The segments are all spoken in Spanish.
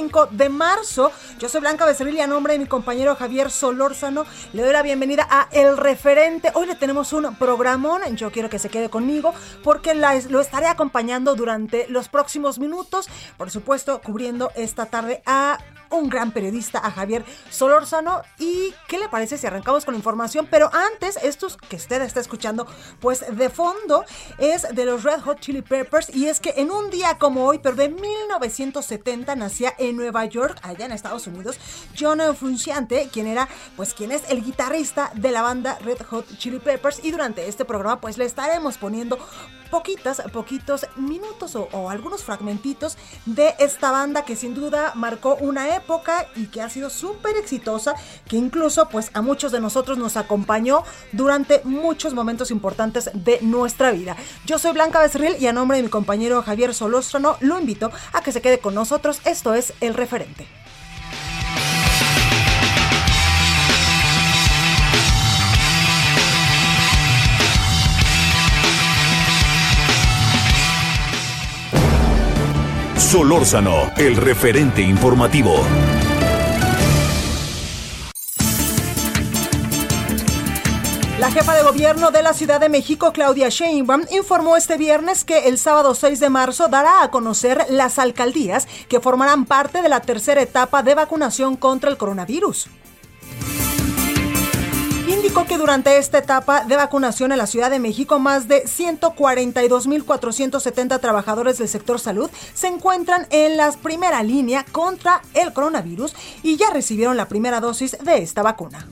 5 de marzo. Yo soy Blanca Becerril y a nombre de mi compañero Javier Solórzano le doy la bienvenida a El Referente. Hoy le tenemos un programón. Yo quiero que se quede conmigo porque lo estaré acompañando durante los próximos minutos. Por supuesto, cubriendo esta tarde a un gran periodista, a Javier Solórzano. ¿Y qué le parece si arrancamos con la información? Pero antes, estos que usted está escuchando, pues de fondo es de los Red Hot Chili Peppers. Y es que en un día como hoy, pero de 1970, nacía en Nueva York, allá en Estados Unidos, John Frusciante, quien era, pues, quien es el guitarrista de la banda Red Hot Chili Peppers. Y durante este programa, pues, le estaremos poniendo poquitas, poquitos minutos o, algunos fragmentitos de esta banda que sin duda marcó una época y que ha sido súper exitosa, que incluso pues a muchos de nosotros nos acompañó durante muchos momentos importantes de nuestra vida. Yo soy Blanca Becerril y a nombre de mi compañero Javier Solóstrano lo invito a que se quede con nosotros. Esto es El Referente. Solórzano, el referente informativo. La jefa de gobierno de la Ciudad de México, Claudia Sheinbaum, informó este viernes que el sábado 6 de marzo dará a conocer las alcaldías que formarán parte de la tercera etapa de vacunación contra el coronavirus. Indicó que durante esta etapa de vacunación en la Ciudad de México, más de 142.470 trabajadores del sector salud se encuentran en la primera línea contra el coronavirus y ya recibieron la primera dosis de esta vacuna.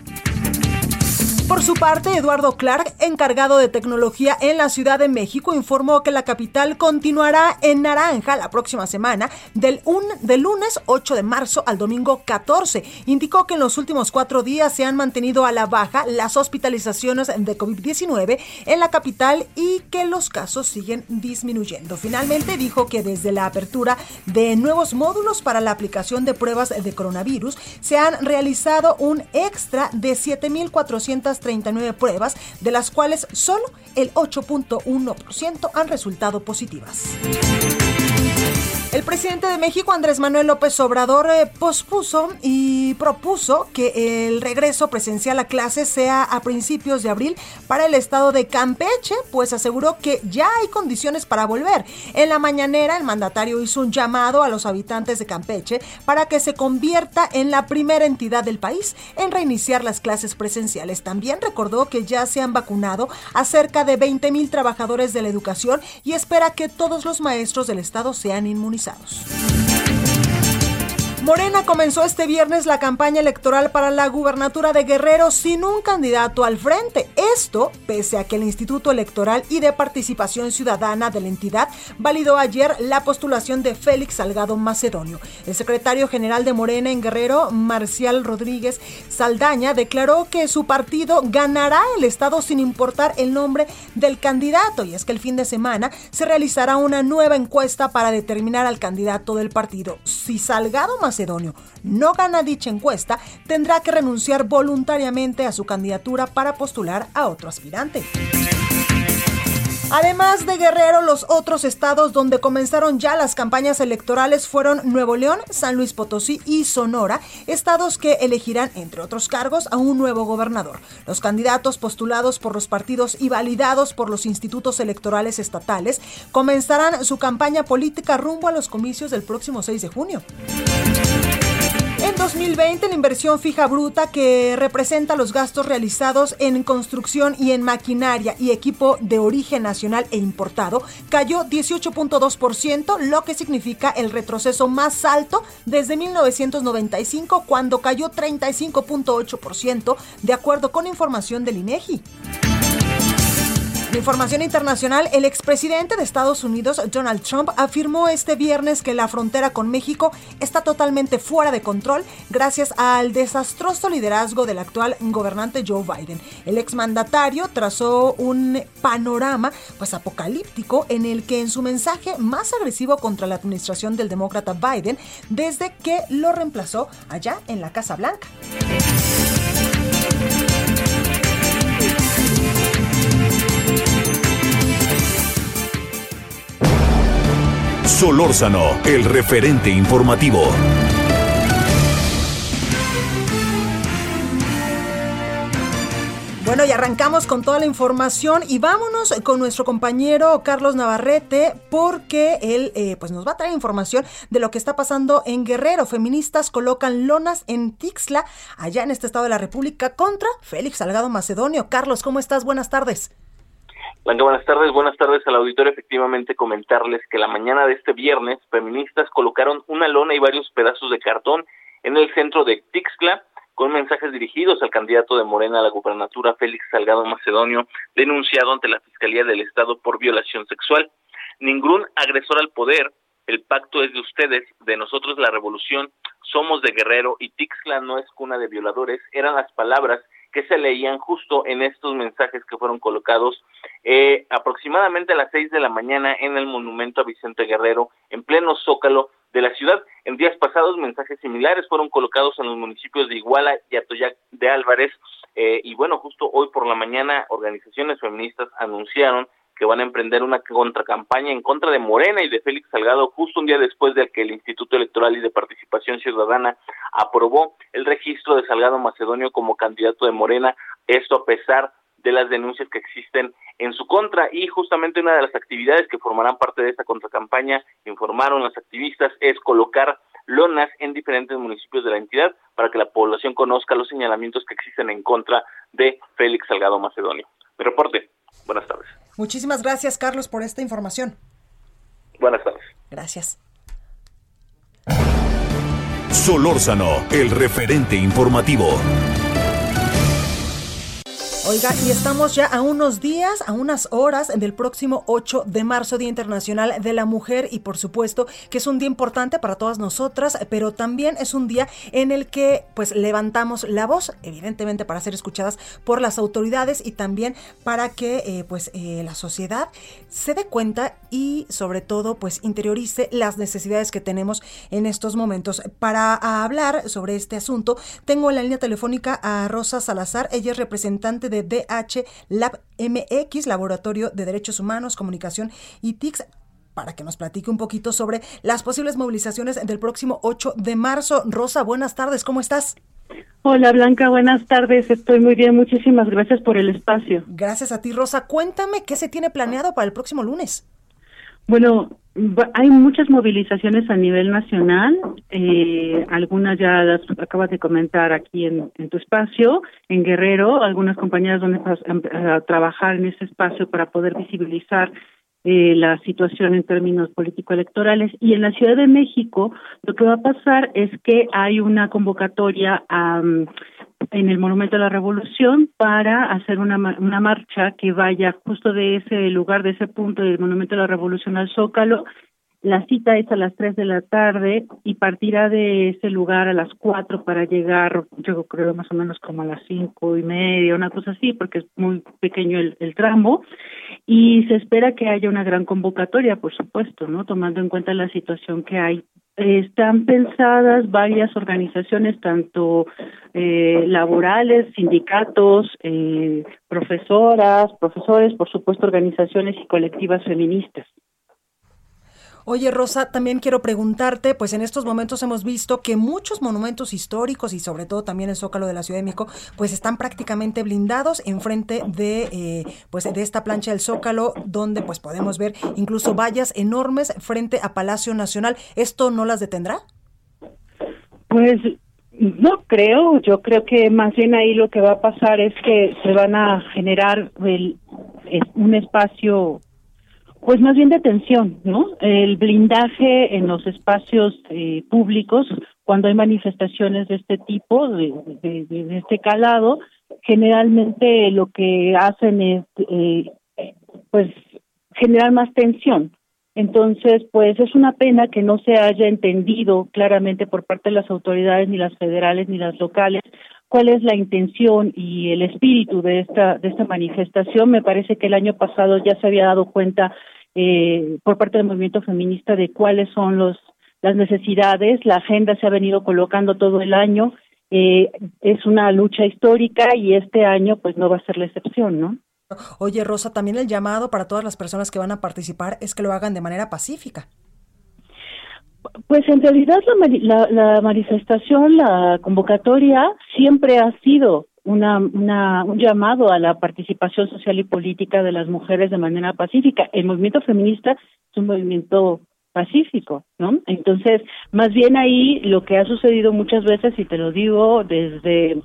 Por su parte, Eduardo Clark, encargado de tecnología en la Ciudad de México, informó que la capital continuará en naranja la próxima semana, del, un- del lunes 8 de marzo al domingo 14. Indicó que en los últimos cuatro días se han mantenido a la baja las hospitalizaciones de COVID-19 en la capital y que los casos siguen disminuyendo. Finalmente, dijo que desde la apertura de nuevos módulos para la aplicación de pruebas de coronavirus, se han realizado un extra de 7.439 pruebas, de las cuales solo el 8.1% han resultado positivas. El presidente de México, Andrés Manuel López Obrador, eh, pospuso y propuso que el regreso presencial a clases sea a principios de abril para el estado de Campeche, pues aseguró que ya hay condiciones para volver. En la mañanera, el mandatario hizo un llamado a los habitantes de Campeche para que se convierta en la primera entidad del país en reiniciar las clases presenciales. También recordó que ya se han vacunado a cerca de 20 mil trabajadores de la educación y espera que todos los maestros del estado sean inmunizados actualizados. Morena comenzó este viernes la campaña electoral para la gubernatura de Guerrero sin un candidato al frente. Esto pese a que el Instituto Electoral y de Participación Ciudadana de la entidad validó ayer la postulación de Félix Salgado Macedonio. El secretario general de Morena en Guerrero, Marcial Rodríguez Saldaña, declaró que su partido ganará el estado sin importar el nombre del candidato. Y es que el fin de semana se realizará una nueva encuesta para determinar al candidato del partido. Si Salgado Macedonio No gana dicha encuesta, tendrá que renunciar voluntariamente a su candidatura para postular a otro aspirante. Además de Guerrero, los otros estados donde comenzaron ya las campañas electorales fueron Nuevo León, San Luis Potosí y Sonora, estados que elegirán, entre otros cargos, a un nuevo gobernador. Los candidatos postulados por los partidos y validados por los institutos electorales estatales comenzarán su campaña política rumbo a los comicios del próximo 6 de junio. En 2020, la inversión fija bruta que representa los gastos realizados en construcción y en maquinaria y equipo de origen nacional e importado cayó 18.2%, lo que significa el retroceso más alto desde 1995, cuando cayó 35.8%, de acuerdo con información del INEGI información internacional, el expresidente de Estados Unidos, Donald Trump, afirmó este viernes que la frontera con México está totalmente fuera de control gracias al desastroso liderazgo del actual gobernante Joe Biden. El exmandatario trazó un panorama pues apocalíptico en el que en su mensaje más agresivo contra la administración del demócrata Biden desde que lo reemplazó allá en la Casa Blanca. Solórzano, el referente informativo. Bueno, y arrancamos con toda la información y vámonos con nuestro compañero Carlos Navarrete porque él eh, pues nos va a traer información de lo que está pasando en Guerrero. Feministas colocan lonas en Tixla, allá en este estado de la República, contra Félix Salgado Macedonio. Carlos, ¿cómo estás? Buenas tardes. Buenas tardes. Buenas tardes al auditorio. Efectivamente, comentarles que la mañana de este viernes, feministas colocaron una lona y varios pedazos de cartón en el centro de Tixcla con mensajes dirigidos al candidato de Morena a la gubernatura, Félix Salgado Macedonio, denunciado ante la Fiscalía del Estado por violación sexual. Ningún agresor al poder, el pacto es de ustedes, de nosotros la revolución, somos de Guerrero y Tixla no es cuna de violadores, eran las palabras que se leían justo en estos mensajes que fueron colocados eh, aproximadamente a las seis de la mañana en el monumento a Vicente Guerrero, en pleno zócalo de la ciudad. En días pasados, mensajes similares fueron colocados en los municipios de Iguala y Atoyac de Álvarez. Eh, y bueno, justo hoy por la mañana, organizaciones feministas anunciaron que van a emprender una contracampaña en contra de Morena y de Félix Salgado justo un día después de que el Instituto Electoral y de Participación Ciudadana aprobó el registro de Salgado Macedonio como candidato de Morena, esto a pesar de las denuncias que existen en su contra y justamente una de las actividades que formarán parte de esta contracampaña, informaron los activistas, es colocar lonas en diferentes municipios de la entidad para que la población conozca los señalamientos que existen en contra de Félix Salgado Macedonio. Mi reporte. Buenas tardes. Muchísimas gracias, Carlos, por esta información. Buenas tardes. Gracias. Solórzano, el referente informativo. Oiga, y estamos ya a unos días, a unas horas del próximo 8 de marzo, Día Internacional de la Mujer, y por supuesto que es un día importante para todas nosotras, pero también es un día en el que pues levantamos la voz, evidentemente para ser escuchadas por las autoridades y también para que eh, pues eh, la sociedad se dé cuenta y sobre todo pues interiorice las necesidades que tenemos en estos momentos. Para hablar sobre este asunto, tengo en la línea telefónica a Rosa Salazar, ella es representante de DH Lab MX, Laboratorio de Derechos Humanos, Comunicación y TICS para que nos platique un poquito sobre las posibles movilizaciones del próximo 8 de marzo. Rosa, buenas tardes, ¿cómo estás? Hola Blanca, buenas tardes, estoy muy bien, muchísimas gracias por el espacio. Gracias a ti Rosa, cuéntame qué se tiene planeado para el próximo lunes. Bueno, hay muchas movilizaciones a nivel nacional, eh, algunas ya las acabas de comentar aquí en, tu espacio, en Guerrero, algunas compañías van a, trabajar en ese espacio para poder visibilizar eh, la situación en términos político-electorales. Y en la Ciudad de México lo que va a pasar es que hay una convocatoria en el Monumento a la Revolución para hacer una, una marcha que vaya justo de ese lugar, de ese punto del Monumento a la Revolución al Zócalo la cita es a las 3 de la tarde y partirá de ese lugar a las 4 para llegar, yo creo más o menos como a las cinco y media, una cosa así, porque es muy pequeño el, el tramo. Y se espera que haya una gran convocatoria, por supuesto, ¿no? Tomando en cuenta la situación que hay. Están pensadas varias organizaciones, tanto eh, laborales, sindicatos, eh, profesoras, profesores, por supuesto, organizaciones y colectivas feministas. Oye, Rosa, también quiero preguntarte, pues en estos momentos hemos visto que muchos monumentos históricos y sobre todo también el Zócalo de la Ciudad de México, pues están prácticamente blindados enfrente de, eh, pues de esta plancha del Zócalo, donde pues podemos ver incluso vallas enormes frente a Palacio Nacional. ¿Esto no las detendrá? Pues no creo, yo creo que más bien ahí lo que va a pasar es que se van a generar un espacio pues más bien de tensión, ¿no? El blindaje en los espacios eh, públicos, cuando hay manifestaciones de este tipo, de, de, este calado, generalmente lo que hacen es, eh, pues, generar más tensión. Entonces, pues es una pena que no se haya entendido claramente por parte de las autoridades, ni las federales ni las locales, cuál es la intención y el espíritu de esta de esta manifestación. Me parece que el año pasado ya se había dado cuenta eh, por parte del movimiento feminista de cuáles son los las necesidades. La agenda se ha venido colocando todo el año. Eh, es una lucha histórica y este año pues no va a ser la excepción, ¿no? Oye, Rosa, también el llamado para todas las personas que van a participar es que lo hagan de manera pacífica. Pues en realidad la, manifestación, la convocatoria siempre ha sido una, una, un llamado a la participación social y política de las mujeres de manera pacífica. El movimiento feminista es un movimiento pacífico, ¿no? Entonces, más bien ahí lo que ha sucedido muchas veces, y te lo digo desde,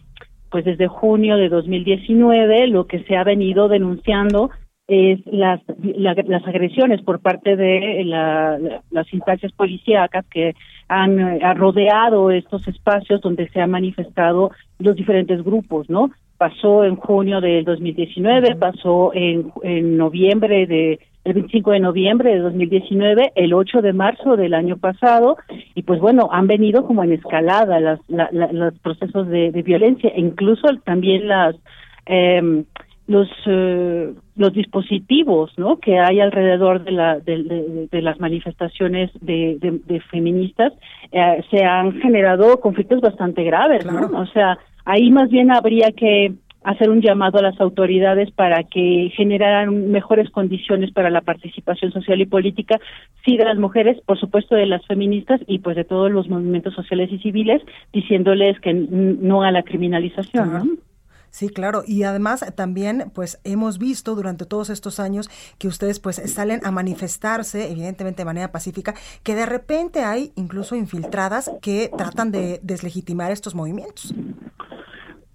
pues desde junio de 2019, lo que se ha venido denunciando es las, las agresiones por parte de las instancias policíacas que han, eh, rodeado estos espacios donde se han manifestado los diferentes grupos, ¿no? Pasó en junio del 2019, pasó en, en noviembre de el 25 de noviembre de 2019, el 8 de marzo del año pasado, y pues bueno, han venido como en escalada las, los procesos de, de violencia, incluso también las eh, los eh, los dispositivos no que hay alrededor de la de, de, las manifestaciones de, de feministas eh, se han generado conflictos bastante graves ¿no? o sea ahí más bien habría que hacer un llamado a las autoridades para que generaran mejores condiciones para la participación social y política, sí de las mujeres, por supuesto de las feministas y pues de todos los movimientos sociales y civiles, diciéndoles que no a la criminalización. ¿no? Sí, claro. Y además también, pues hemos visto durante todos estos años que ustedes pues salen a manifestarse, evidentemente de manera pacífica, que de repente hay incluso infiltradas que tratan de deslegitimar estos movimientos.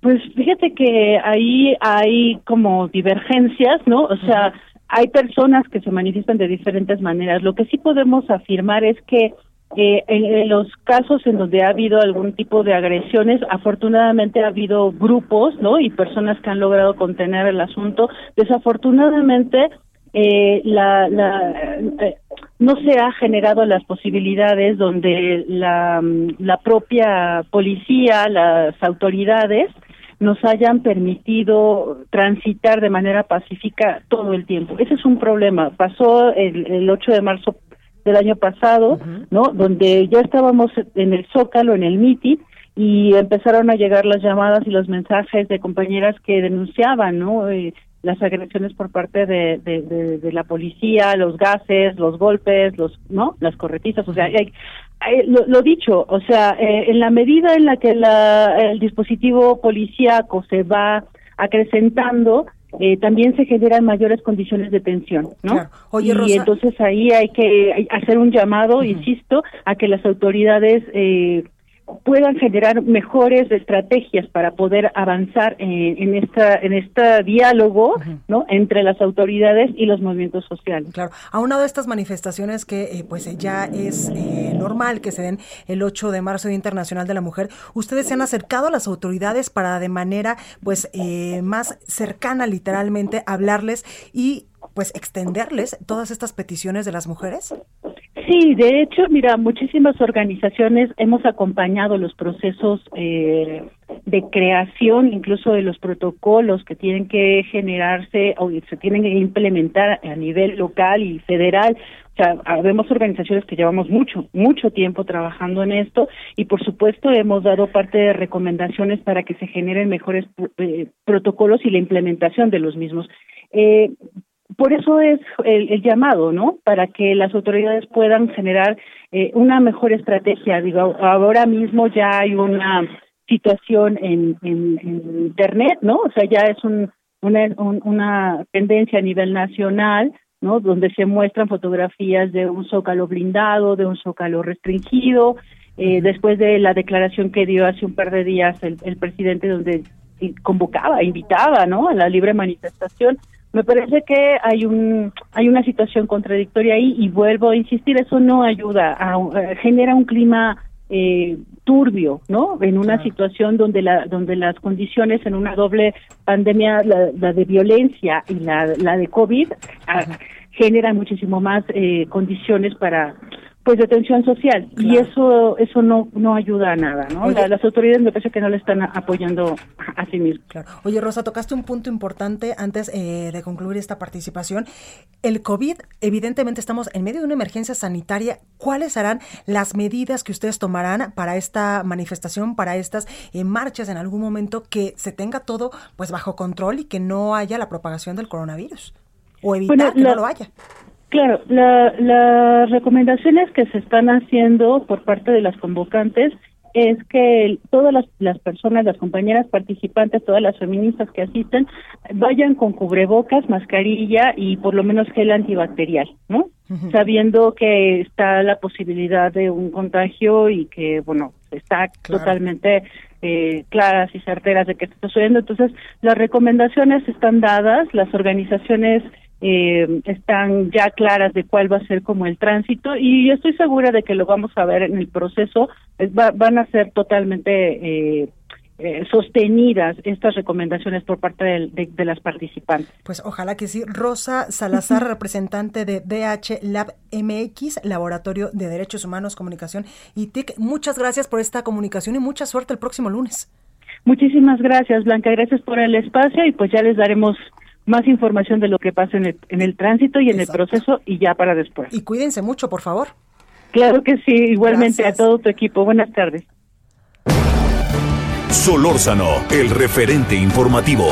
Pues fíjate que ahí hay como divergencias, ¿no? O sea, hay personas que se manifiestan de diferentes maneras. Lo que sí podemos afirmar es que eh, en, los casos en donde ha habido algún tipo de agresiones, afortunadamente ha habido grupos, ¿no? Y personas que han logrado contener el asunto. Desafortunadamente, eh, la, la eh, no se ha generado las posibilidades donde la, propia policía, las autoridades, nos hayan permitido transitar de manera pacífica todo el tiempo. Ese es un problema. Pasó el, el 8 de marzo del año pasado, ¿no? Donde ya estábamos en el Zócalo, en el MITI, y empezaron a llegar las llamadas y los mensajes de compañeras que denunciaban, ¿no? Eh, las agresiones por parte de, de, la policía, los gases, los golpes, los, ¿no? Las corretizas, o sea, hay, lo, dicho, o sea, eh, en la medida en la que la, el dispositivo policíaco se va acrecentando, eh, también se generan mayores condiciones de tensión, ¿no? y entonces ahí hay que hacer un llamado, insisto, a que las autoridades eh, puedan generar mejores estrategias para poder avanzar en, en esta en este diálogo no entre las autoridades y los movimientos sociales. Claro. A estas manifestaciones que eh, pues ya es eh, normal que se den el 8 de marzo Día Internacional de la Mujer ustedes se han acercado a las autoridades para de manera pues eh, más cercana literalmente hablarles y pues extenderles todas estas peticiones de las mujeres Sí, de hecho, mira, muchísimas organizaciones hemos acompañado los procesos eh, de creación, incluso de los protocolos que tienen que generarse o se tienen que implementar a nivel local y federal. O sea, vemos organizaciones que llevamos mucho, mucho tiempo trabajando en esto y por supuesto hemos dado parte de recomendaciones para que se generen mejores eh, protocolos y la implementación de los mismos. Eh, por eso es el, llamado, ¿no? Para que las autoridades puedan generar eh, una mejor estrategia. Digo, ahora mismo ya hay una situación en, en, Internet, ¿no? O sea, ya es un, una, una tendencia a nivel nacional, ¿no? Donde se muestran fotografías de un zócalo blindado, de un zócalo restringido, eh, después de la declaración que dio hace un par de días el, el presidente donde convocaba, invitaba, ¿no? A la libre manifestación me parece que hay un hay una situación contradictoria ahí y vuelvo a insistir eso no ayuda a, eh, genera un clima eh, turbio no en una situación donde la donde las condiciones en una doble pandemia la, de violencia y la la de covid ah, generan muchísimo más eh, condiciones para pues de tensión social. Y eso eso no no ayuda a nada no las autoridades me parece que no le están apoyando a, sí mismos claro. Oye Rosa tocaste un punto importante antes eh, de concluir esta participación. El covid evidentemente estamos en medio de una emergencia sanitaria. Cuáles serán las medidas que ustedes tomarán para esta manifestación para estas eh, marchas en algún momento que se tenga todo pues bajo control y que no haya la propagación del coronavirus o evitar que no lo haya Claro, la, las recomendaciones que se están haciendo por parte de las convocantes es que todas las, las, personas, las compañeras participantes, todas las feministas que asisten, vayan con cubrebocas, mascarilla y por lo menos gel antibacterial, ¿no? Sabiendo que está la posibilidad de un contagio y que, bueno, está totalmente eh, claras y certeras de que está sucediendo. Entonces, las recomendaciones están dadas, las organizaciones eh, están ya claras de cuál va a ser como el tránsito y yo estoy segura de que lo vamos a ver en el proceso, van a ser totalmente eh, eh, sostenidas estas recomendaciones por parte de, las participantes. Pues ojalá que sí. Rosa Salazar, representante de DH Lab MX, Laboratorio de Derechos Humanos, Comunicación y TIC, muchas gracias por esta comunicación y mucha suerte el próximo lunes. Muchísimas gracias, Blanca. Gracias por el espacio y pues ya les daremos más información de lo que pasa en el, en el tránsito y en el proceso y ya para después. Y cuídense mucho, por favor. Claro que sí, igualmente a todo tu equipo. Buenas tardes. Solórzano, el referente informativo.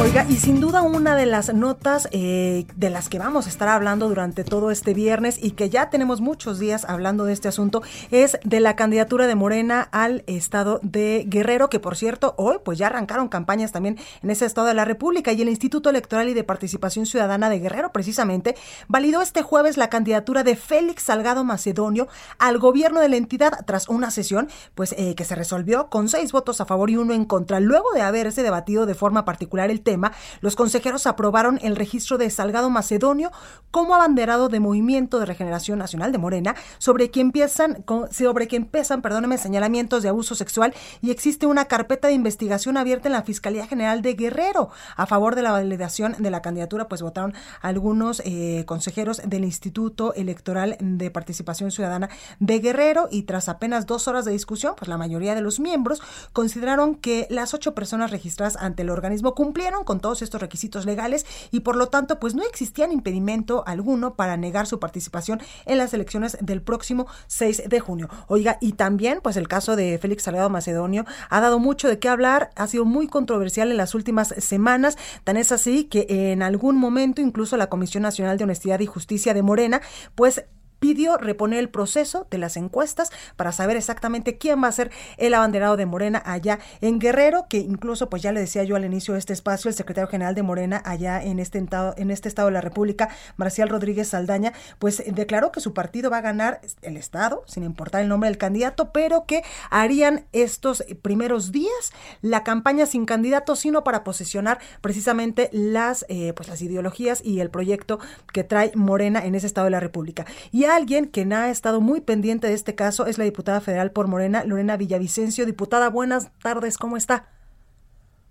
Oiga, y sin duda una de las notas eh, de las que vamos a estar hablando durante todo este viernes y que ya tenemos muchos días hablando de este asunto es de la candidatura de Morena al estado de Guerrero, que por cierto hoy pues ya arrancaron campañas también en ese estado de la República y el Instituto Electoral y de Participación Ciudadana de Guerrero precisamente validó este jueves la candidatura de Félix Salgado Macedonio al gobierno de la entidad tras una sesión pues eh, que se resolvió con seis votos a favor y uno en contra luego de haberse debatido de forma particular el tema, los consejeros aprobaron el registro de Salgado Macedonio como abanderado de Movimiento de Regeneración Nacional de Morena, sobre quien empiezan, sobre quien pesan, perdóneme, señalamientos de abuso sexual y existe una carpeta de investigación abierta en la Fiscalía General de Guerrero. A favor de la validación de la candidatura, pues votaron algunos eh, consejeros del Instituto Electoral de Participación Ciudadana de Guerrero y tras apenas dos horas de discusión, pues la mayoría de los miembros consideraron que las ocho personas registradas ante el organismo cumplieron con todos estos requisitos legales y por lo tanto pues no existía impedimento alguno para negar su participación en las elecciones del próximo 6 de junio. Oiga, y también pues el caso de Félix Salgado Macedonio ha dado mucho de qué hablar, ha sido muy controversial en las últimas semanas, tan es así que en algún momento incluso la Comisión Nacional de Honestidad y Justicia de Morena pues pidió reponer el proceso de las encuestas para saber exactamente quién va a ser el abanderado de Morena allá en Guerrero, que incluso pues ya le decía yo al inicio de este espacio, el secretario general de Morena allá en este estado, en este estado de la República, Marcial Rodríguez Saldaña, pues declaró que su partido va a ganar el estado, sin importar el nombre del candidato, pero que harían estos primeros días la campaña sin candidato, sino para posicionar precisamente las, eh, pues las ideologías y el proyecto que trae Morena en ese estado de la República. Y alguien que ha estado muy pendiente de este caso es la diputada federal por Morena, Lorena Villavicencio. Diputada, buenas tardes, ¿cómo está?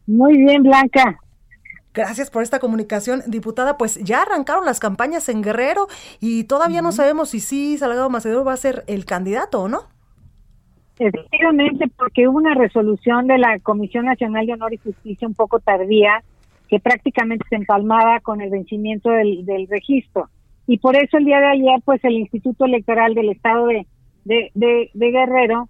Muy bien, Blanca. Gracias por esta comunicación, diputada. Pues ya arrancaron las campañas en Guerrero y todavía no sabemos si sí Salgado Macedonio va a ser el candidato o no. Efectivamente, porque hubo una resolución de la Comisión Nacional de Honor y Justicia un poco tardía que prácticamente se empalmaba con el vencimiento del, registro. Y por eso el día de ayer, pues el Instituto Electoral del Estado de, de, Guerrero,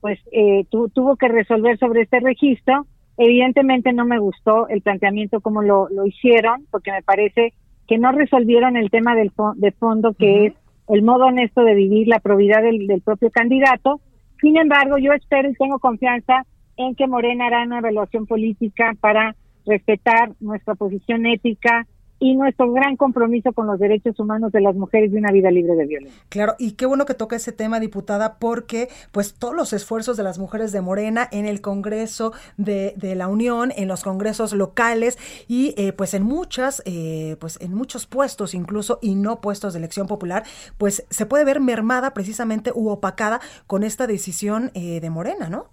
pues eh, tuvo que resolver sobre este registro. Evidentemente no me gustó el planteamiento como lo, lo hicieron, porque me parece que no resolvieron el tema del de fondo, que es el modo honesto de vivir la probidad del, del propio candidato. Sin embargo, yo espero y tengo confianza en que Morena hará una evaluación política para respetar nuestra posición ética y nuestro gran compromiso con los derechos humanos de las mujeres de una vida libre de violencia. Claro, y qué bueno que toca ese tema, diputada, porque pues todos los esfuerzos de las mujeres de Morena en el Congreso de, de la Unión, en los congresos locales y eh, pues en muchas, eh, pues en muchos puestos incluso y no puestos de elección popular, pues se puede ver mermada precisamente u opacada con esta decisión eh, de Morena, ¿no?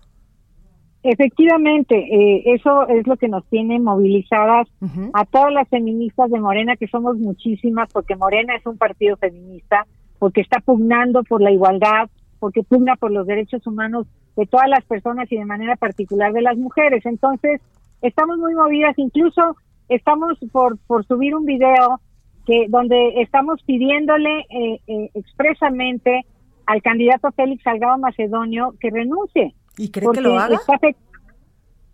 Efectivamente, eh, eso es lo que nos tiene movilizadas a todas las feministas de Morena, que somos muchísimas, porque Morena es un partido feminista, porque está pugnando por la igualdad, porque pugna por los derechos humanos de todas las personas y de manera particular de las mujeres. Entonces, estamos muy movidas, incluso estamos por, por subir un video que donde estamos pidiéndole eh, eh, expresamente al candidato Félix Salgado Macedonio que renuncie ¿Y cree que lo haga?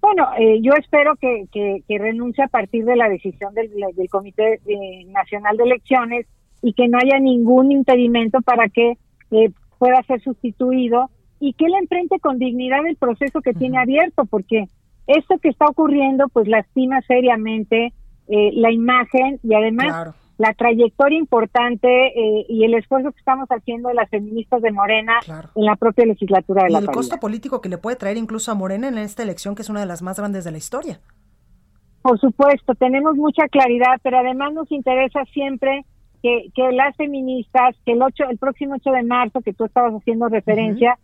bueno, eh, yo espero que, que, renuncie a partir de la decisión del, del Comité eh, Nacional de Elecciones y que no haya ningún impedimento para que eh, pueda ser sustituido y que él enfrente con dignidad el proceso que tiene abierto, porque esto que está ocurriendo pues lastima seriamente la imagen y además la trayectoria importante eh, y el esfuerzo que estamos haciendo de las feministas de Morena en la propia legislatura de y la el costo político que le puede traer incluso a Morena en esta elección, que es una de las más grandes de la historia. Por supuesto, tenemos mucha claridad, pero además nos interesa siempre que, que las feministas, que el 8, el próximo 8 de marzo, que tú estabas haciendo referencia,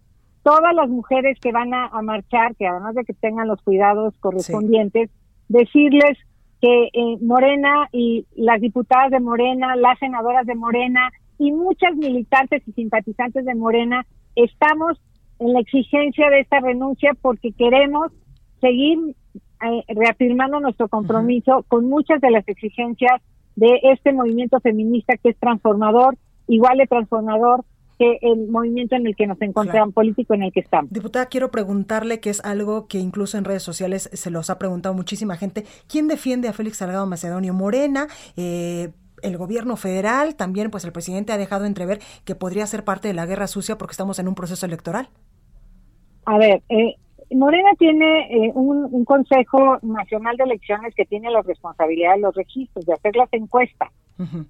todas las mujeres que van a, marchar, que además de que tengan los cuidados correspondientes, decirles que eh, Morena y las diputadas de Morena, las senadoras de Morena y muchas militantes y simpatizantes de Morena estamos en la exigencia de esta renuncia porque queremos seguir eh, reafirmando nuestro compromiso con muchas de las exigencias de este movimiento feminista que es transformador, igual de transformador que el movimiento en el que nos encontramos, político en el que estamos. Diputada, quiero preguntarle, que es algo que incluso en redes sociales se los ha preguntado muchísima gente, ¿quién defiende a Félix Salgado Macedonio? Morena, eh, el gobierno federal, también pues el presidente ha dejado entrever que podría ser parte de la guerra sucia porque estamos en un proceso electoral. A ver, eh, Morena tiene eh, un, un, Consejo Nacional de Elecciones que tiene la responsabilidad de los registros, de hacer las encuestas.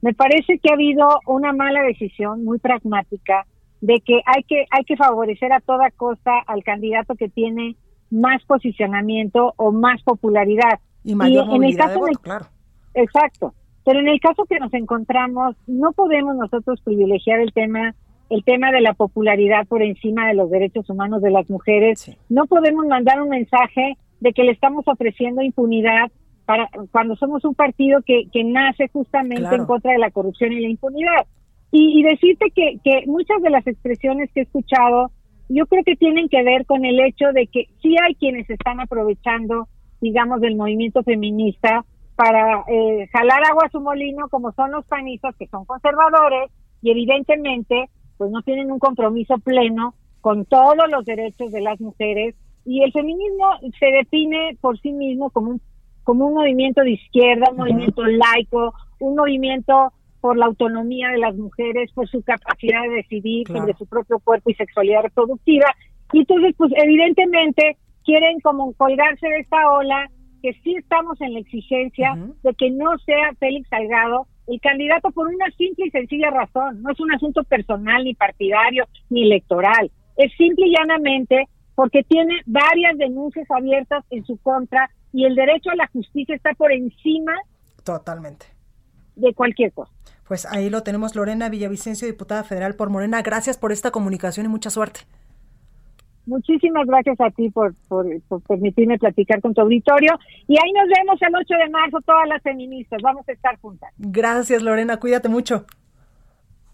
Me parece que ha habido una mala decisión muy pragmática de que hay que hay que favorecer a toda costa al candidato que tiene más posicionamiento o más popularidad. Y mayor en el caso claro. Exacto. Pero en el caso que nos encontramos, no podemos nosotros privilegiar el tema el tema de la popularidad por encima de los derechos humanos de las mujeres. No podemos mandar un mensaje de que le estamos ofreciendo impunidad para cuando somos un partido que, que nace justamente en contra de la corrupción y la impunidad. Y, decirte que, que muchas de las expresiones que he escuchado, yo creo que tienen que ver con el hecho de que sí hay quienes están aprovechando, digamos, del movimiento feminista para eh, jalar agua a su molino, como son los panistas, que son conservadores y evidentemente pues no tienen un compromiso pleno con todos los derechos de las mujeres y el feminismo se define por sí mismo como un como un movimiento de izquierda, un movimiento laico, un movimiento por la autonomía de las mujeres, por su capacidad de decidir sobre su propio cuerpo y sexualidad reproductiva. Y entonces, pues evidentemente quieren como colgarse de esta ola, que sí estamos en la exigencia de que no sea Félix Salgado el candidato por una simple y sencilla razón. No es un asunto personal, ni partidario, ni electoral. Es simple y llanamente porque tiene varias denuncias abiertas en su contra y el derecho a la justicia está por encima. Totalmente. De cualquier cosa. Pues ahí lo tenemos, Lorena Villavicencio, diputada federal por Morena. Gracias por esta comunicación y mucha suerte. Muchísimas gracias a ti por, por, permitirme platicar con tu auditorio. Y ahí nos vemos el 8 de marzo, todas las feministas. Vamos a estar juntas. Gracias, Lorena. Cuídate mucho.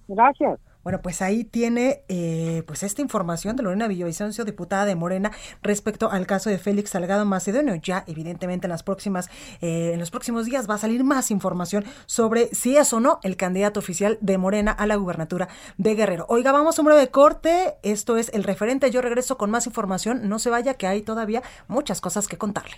Gracias. Bueno, pues ahí tiene eh, pues esta información de Lorena Villavicencio, diputada de Morena, respecto al caso de Félix Salgado Macedonio. Ya, evidentemente, en las próximas, eh, en los próximos días va a salir más información sobre si es o no el candidato oficial de Morena a la gubernatura de Guerrero. Oiga, vamos a un breve corte. Esto es el referente. Yo regreso con más información. No se vaya, que hay todavía muchas cosas que contarle.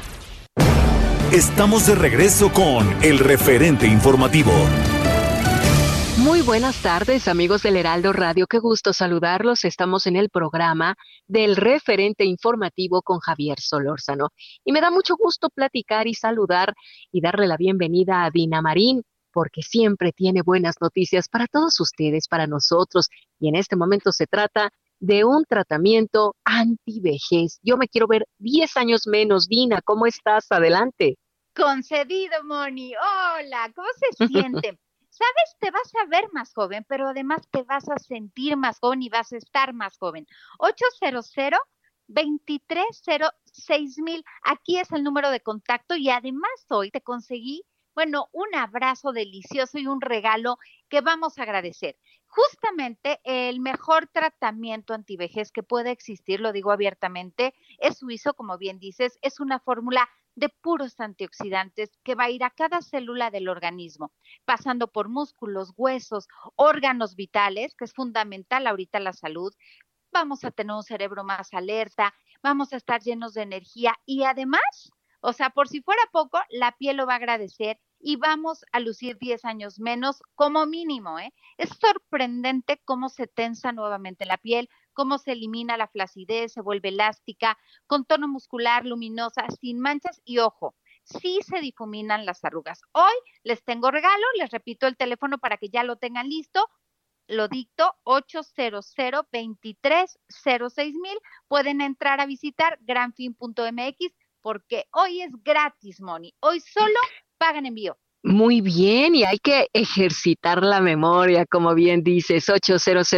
Estamos de regreso con el referente informativo. Muy buenas tardes amigos del Heraldo Radio, qué gusto saludarlos. Estamos en el programa del referente informativo con Javier Solórzano y me da mucho gusto platicar y saludar y darle la bienvenida a Dina Marín porque siempre tiene buenas noticias para todos ustedes, para nosotros y en este momento se trata de un tratamiento antivejez. Yo me quiero ver 10 años menos. Dina, ¿cómo estás? Adelante. Concedido, Moni. Hola, ¿cómo se siente? Sabes, te vas a ver más joven, pero además te vas a sentir más joven y vas a estar más joven. 800 2306 mil. Aquí es el número de contacto y además hoy te conseguí, bueno, un abrazo delicioso y un regalo que vamos a agradecer justamente el mejor tratamiento antivejez que puede existir, lo digo abiertamente, es suizo, como bien dices, es una fórmula de puros antioxidantes que va a ir a cada célula del organismo, pasando por músculos, huesos, órganos vitales, que es fundamental ahorita la salud. Vamos a tener un cerebro más alerta, vamos a estar llenos de energía y además, o sea, por si fuera poco, la piel lo va a agradecer y vamos a lucir 10 años menos como mínimo. ¿eh? Es sorprendente cómo se tensa nuevamente la piel, cómo se elimina la flacidez, se vuelve elástica, con tono muscular, luminosa, sin manchas y ojo. Sí se difuminan las arrugas. Hoy les tengo regalo, les repito el teléfono para que ya lo tengan listo, lo dicto 800 2306 mil. Pueden entrar a visitar granfin.mx porque hoy es gratis, Moni. Hoy solo pagan envío. Muy bien, y hay que ejercitar la memoria, como bien dices, 800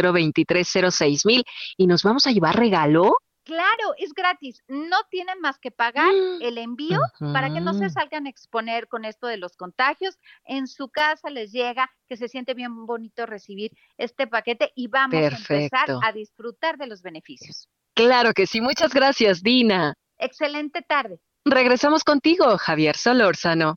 mil y nos vamos a llevar regalo. Claro, es gratis. No tienen más que pagar el envío para que no se salgan a exponer con esto de los contagios. En su casa les llega, que se siente bien bonito recibir este paquete y vamos a empezar a disfrutar de los beneficios. Claro que sí. Muchas gracias, Dina. Excelente tarde. Regresamos contigo, Javier Solórzano.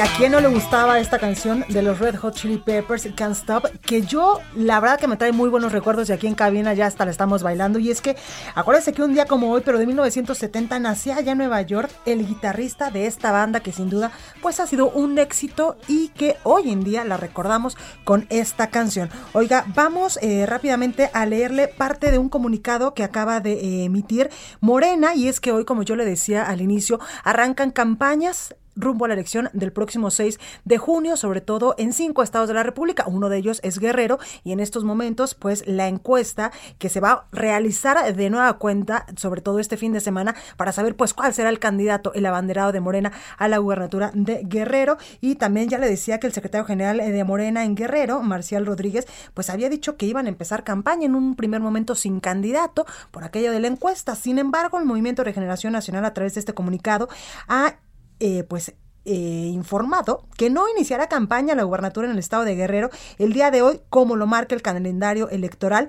Oiga, ¿y a quién no le gustaba esta canción de los Red Hot Chili Peppers, Can't Stop? Que yo, la verdad que me trae muy buenos recuerdos y aquí en cabina ya hasta la estamos bailando. Y es que, acuérdense que un día como hoy, pero de 1970, nacía allá en Nueva York el guitarrista de esta banda que sin duda pues ha sido un éxito y que hoy en día la recordamos con esta canción. Oiga, vamos eh, rápidamente a leerle parte de un comunicado que acaba de eh, emitir Morena y es que hoy, como yo le decía al inicio, arrancan campañas rumbo a la elección del próximo 6 de junio, sobre todo en cinco estados de la República. Uno de ellos es Guerrero y en estos momentos, pues la encuesta que se va a realizar de nueva cuenta, sobre todo este fin de semana, para saber pues cuál será el candidato, el abanderado de Morena a la gubernatura de Guerrero. Y también ya le decía que el secretario general de Morena en Guerrero, Marcial Rodríguez, pues había dicho que iban a empezar campaña en un primer momento sin candidato por aquello de la encuesta. Sin embargo, el Movimiento de Regeneración Nacional a través de este comunicado ha eh, pues eh, informado que no iniciará campaña la gubernatura en el estado de Guerrero el día de hoy, como lo marca el calendario electoral,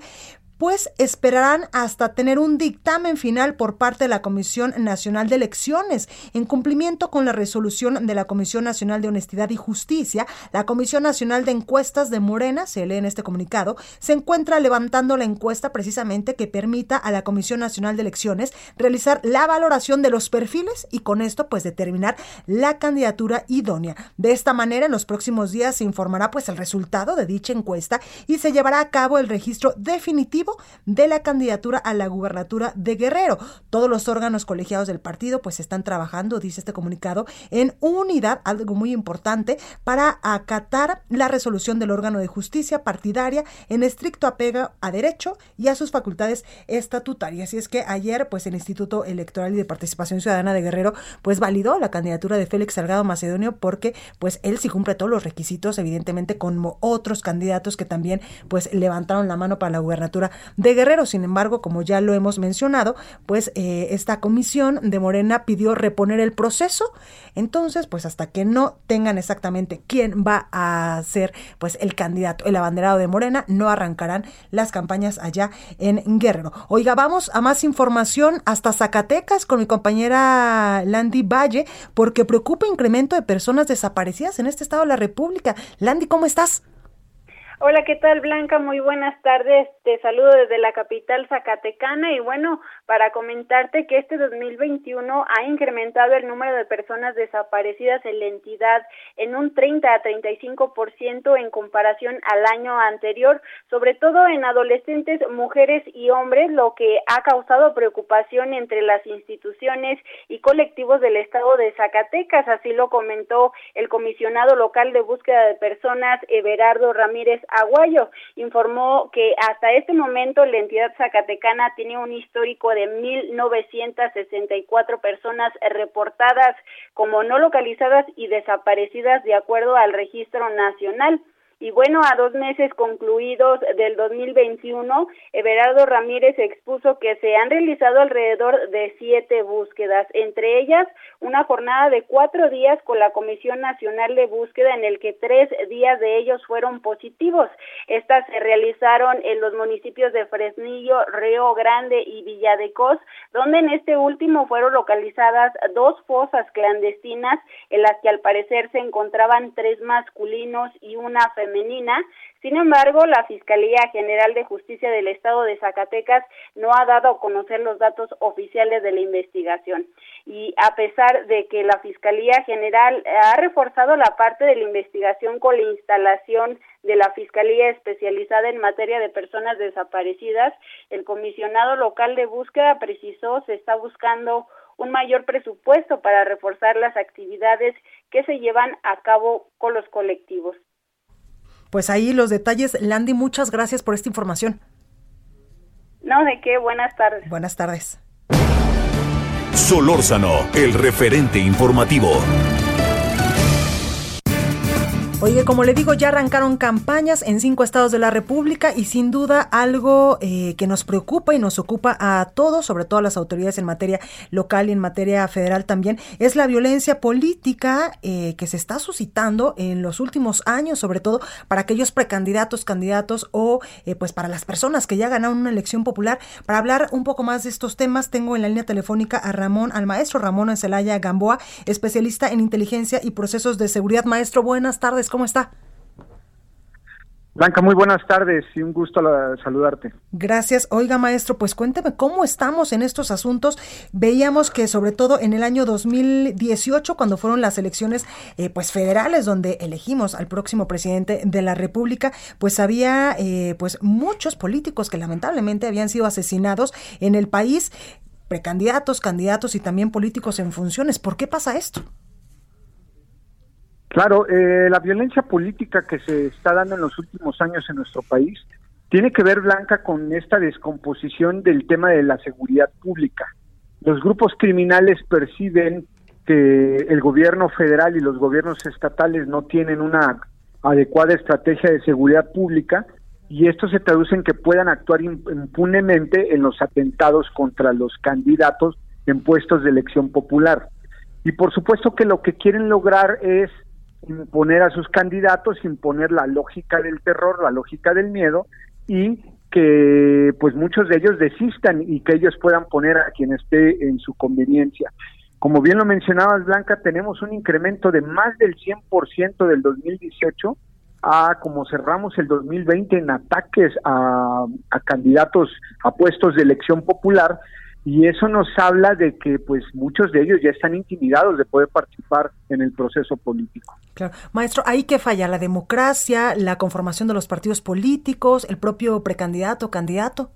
pues esperarán hasta tener un dictamen final por parte de la Comisión Nacional de Elecciones. En cumplimiento con la resolución de la Comisión Nacional de Honestidad y Justicia, la Comisión Nacional de Encuestas de Morena, se lee en este comunicado, se encuentra levantando la encuesta precisamente que permita a la Comisión Nacional de Elecciones realizar la valoración de los perfiles y con esto pues determinar la candidatura idónea. De esta manera, en los próximos días se informará pues el resultado de dicha encuesta y se llevará a cabo el registro definitivo de la candidatura a la gubernatura de Guerrero. Todos los órganos colegiados del partido pues están trabajando, dice este comunicado, en unidad, algo muy importante, para acatar la resolución del órgano de justicia partidaria en estricto apego a derecho y a sus facultades estatutarias. Y es que ayer pues el Instituto Electoral y de Participación Ciudadana de Guerrero pues validó la candidatura de Félix Salgado Macedonio porque pues él sí cumple todos los requisitos, evidentemente como otros candidatos que también pues levantaron la mano para la gubernatura de Guerrero. Sin embargo, como ya lo hemos mencionado, pues eh, esta comisión de Morena pidió reponer el proceso. Entonces, pues hasta que no tengan exactamente quién va a ser pues el candidato, el abanderado de Morena, no arrancarán las campañas allá en Guerrero. Oiga, vamos a más información hasta Zacatecas con mi compañera Landy Valle, porque preocupa incremento de personas desaparecidas en este estado de la República. Landy, ¿cómo estás? Hola, ¿qué tal Blanca? Muy buenas tardes. Te saludo desde la capital Zacatecana y bueno, para comentarte que este 2021 ha incrementado el número de personas desaparecidas en la entidad en un 30 a 35% en comparación al año anterior, sobre todo en adolescentes, mujeres y hombres, lo que ha causado preocupación entre las instituciones y colectivos del estado de Zacatecas, así lo comentó el comisionado local de búsqueda de personas Everardo Ramírez Aguayo. Informó que hasta este momento la entidad zacatecana tiene un histórico de 1.964 personas reportadas como no localizadas y desaparecidas de acuerdo al registro nacional. Y bueno, a dos meses concluidos del 2021, Everardo Ramírez expuso que se han realizado alrededor de siete búsquedas, entre ellas una jornada de cuatro días con la Comisión Nacional de Búsqueda en el que tres días de ellos fueron positivos. Estas se realizaron en los municipios de Fresnillo, Río Grande y Villa de Cos, donde en este último fueron localizadas dos fosas clandestinas en las que al parecer se encontraban tres masculinos y una femenina femenina. Sin embargo, la Fiscalía General de Justicia del Estado de Zacatecas no ha dado a conocer los datos oficiales de la investigación. Y a pesar de que la Fiscalía General ha reforzado la parte de la investigación con la instalación de la Fiscalía especializada en materia de personas desaparecidas, el comisionado local de búsqueda precisó se está buscando un mayor presupuesto para reforzar las actividades que se llevan a cabo con los colectivos pues ahí los detalles. Landy, muchas gracias por esta información. No, de qué, buenas tardes. Buenas tardes. Solórzano, el referente informativo. Oye, como le digo, ya arrancaron campañas en cinco estados de la República y sin duda algo eh, que nos preocupa y nos ocupa a todos, sobre todo a las autoridades en materia local y en materia federal también, es la violencia política eh, que se está suscitando en los últimos años, sobre todo para aquellos precandidatos, candidatos o eh, pues para las personas que ya ganaron una elección popular. Para hablar un poco más de estos temas, tengo en la línea telefónica a Ramón, al maestro Ramón Encelaya Gamboa, especialista en inteligencia y procesos de seguridad. Maestro, buenas tardes. ¿Cómo está? Blanca, muy buenas tardes y un gusto saludarte. Gracias. Oiga, maestro, pues cuénteme cómo estamos en estos asuntos. Veíamos que sobre todo en el año 2018, cuando fueron las elecciones eh, pues federales donde elegimos al próximo presidente de la República, pues había eh, pues muchos políticos que lamentablemente habían sido asesinados en el país, precandidatos, candidatos y también políticos en funciones. ¿Por qué pasa esto? Claro, eh, la violencia política que se está dando en los últimos años en nuestro país tiene que ver, Blanca, con esta descomposición del tema de la seguridad pública. Los grupos criminales perciben que el gobierno federal y los gobiernos estatales no tienen una adecuada estrategia de seguridad pública y esto se traduce en que puedan actuar impunemente en los atentados contra los candidatos en puestos de elección popular. Y por supuesto que lo que quieren lograr es imponer a sus candidatos, imponer la lógica del terror, la lógica del miedo y que pues muchos de ellos desistan y que ellos puedan poner a quien esté en su conveniencia. Como bien lo mencionabas, Blanca, tenemos un incremento de más del 100% del 2018 a como cerramos el 2020 en ataques a, a candidatos a puestos de elección popular y eso nos habla de que pues muchos de ellos ya están intimidados de poder participar en el proceso político. Claro. Maestro, ¿ahí qué falla? ¿La democracia, la conformación de los partidos políticos, el propio precandidato, candidato?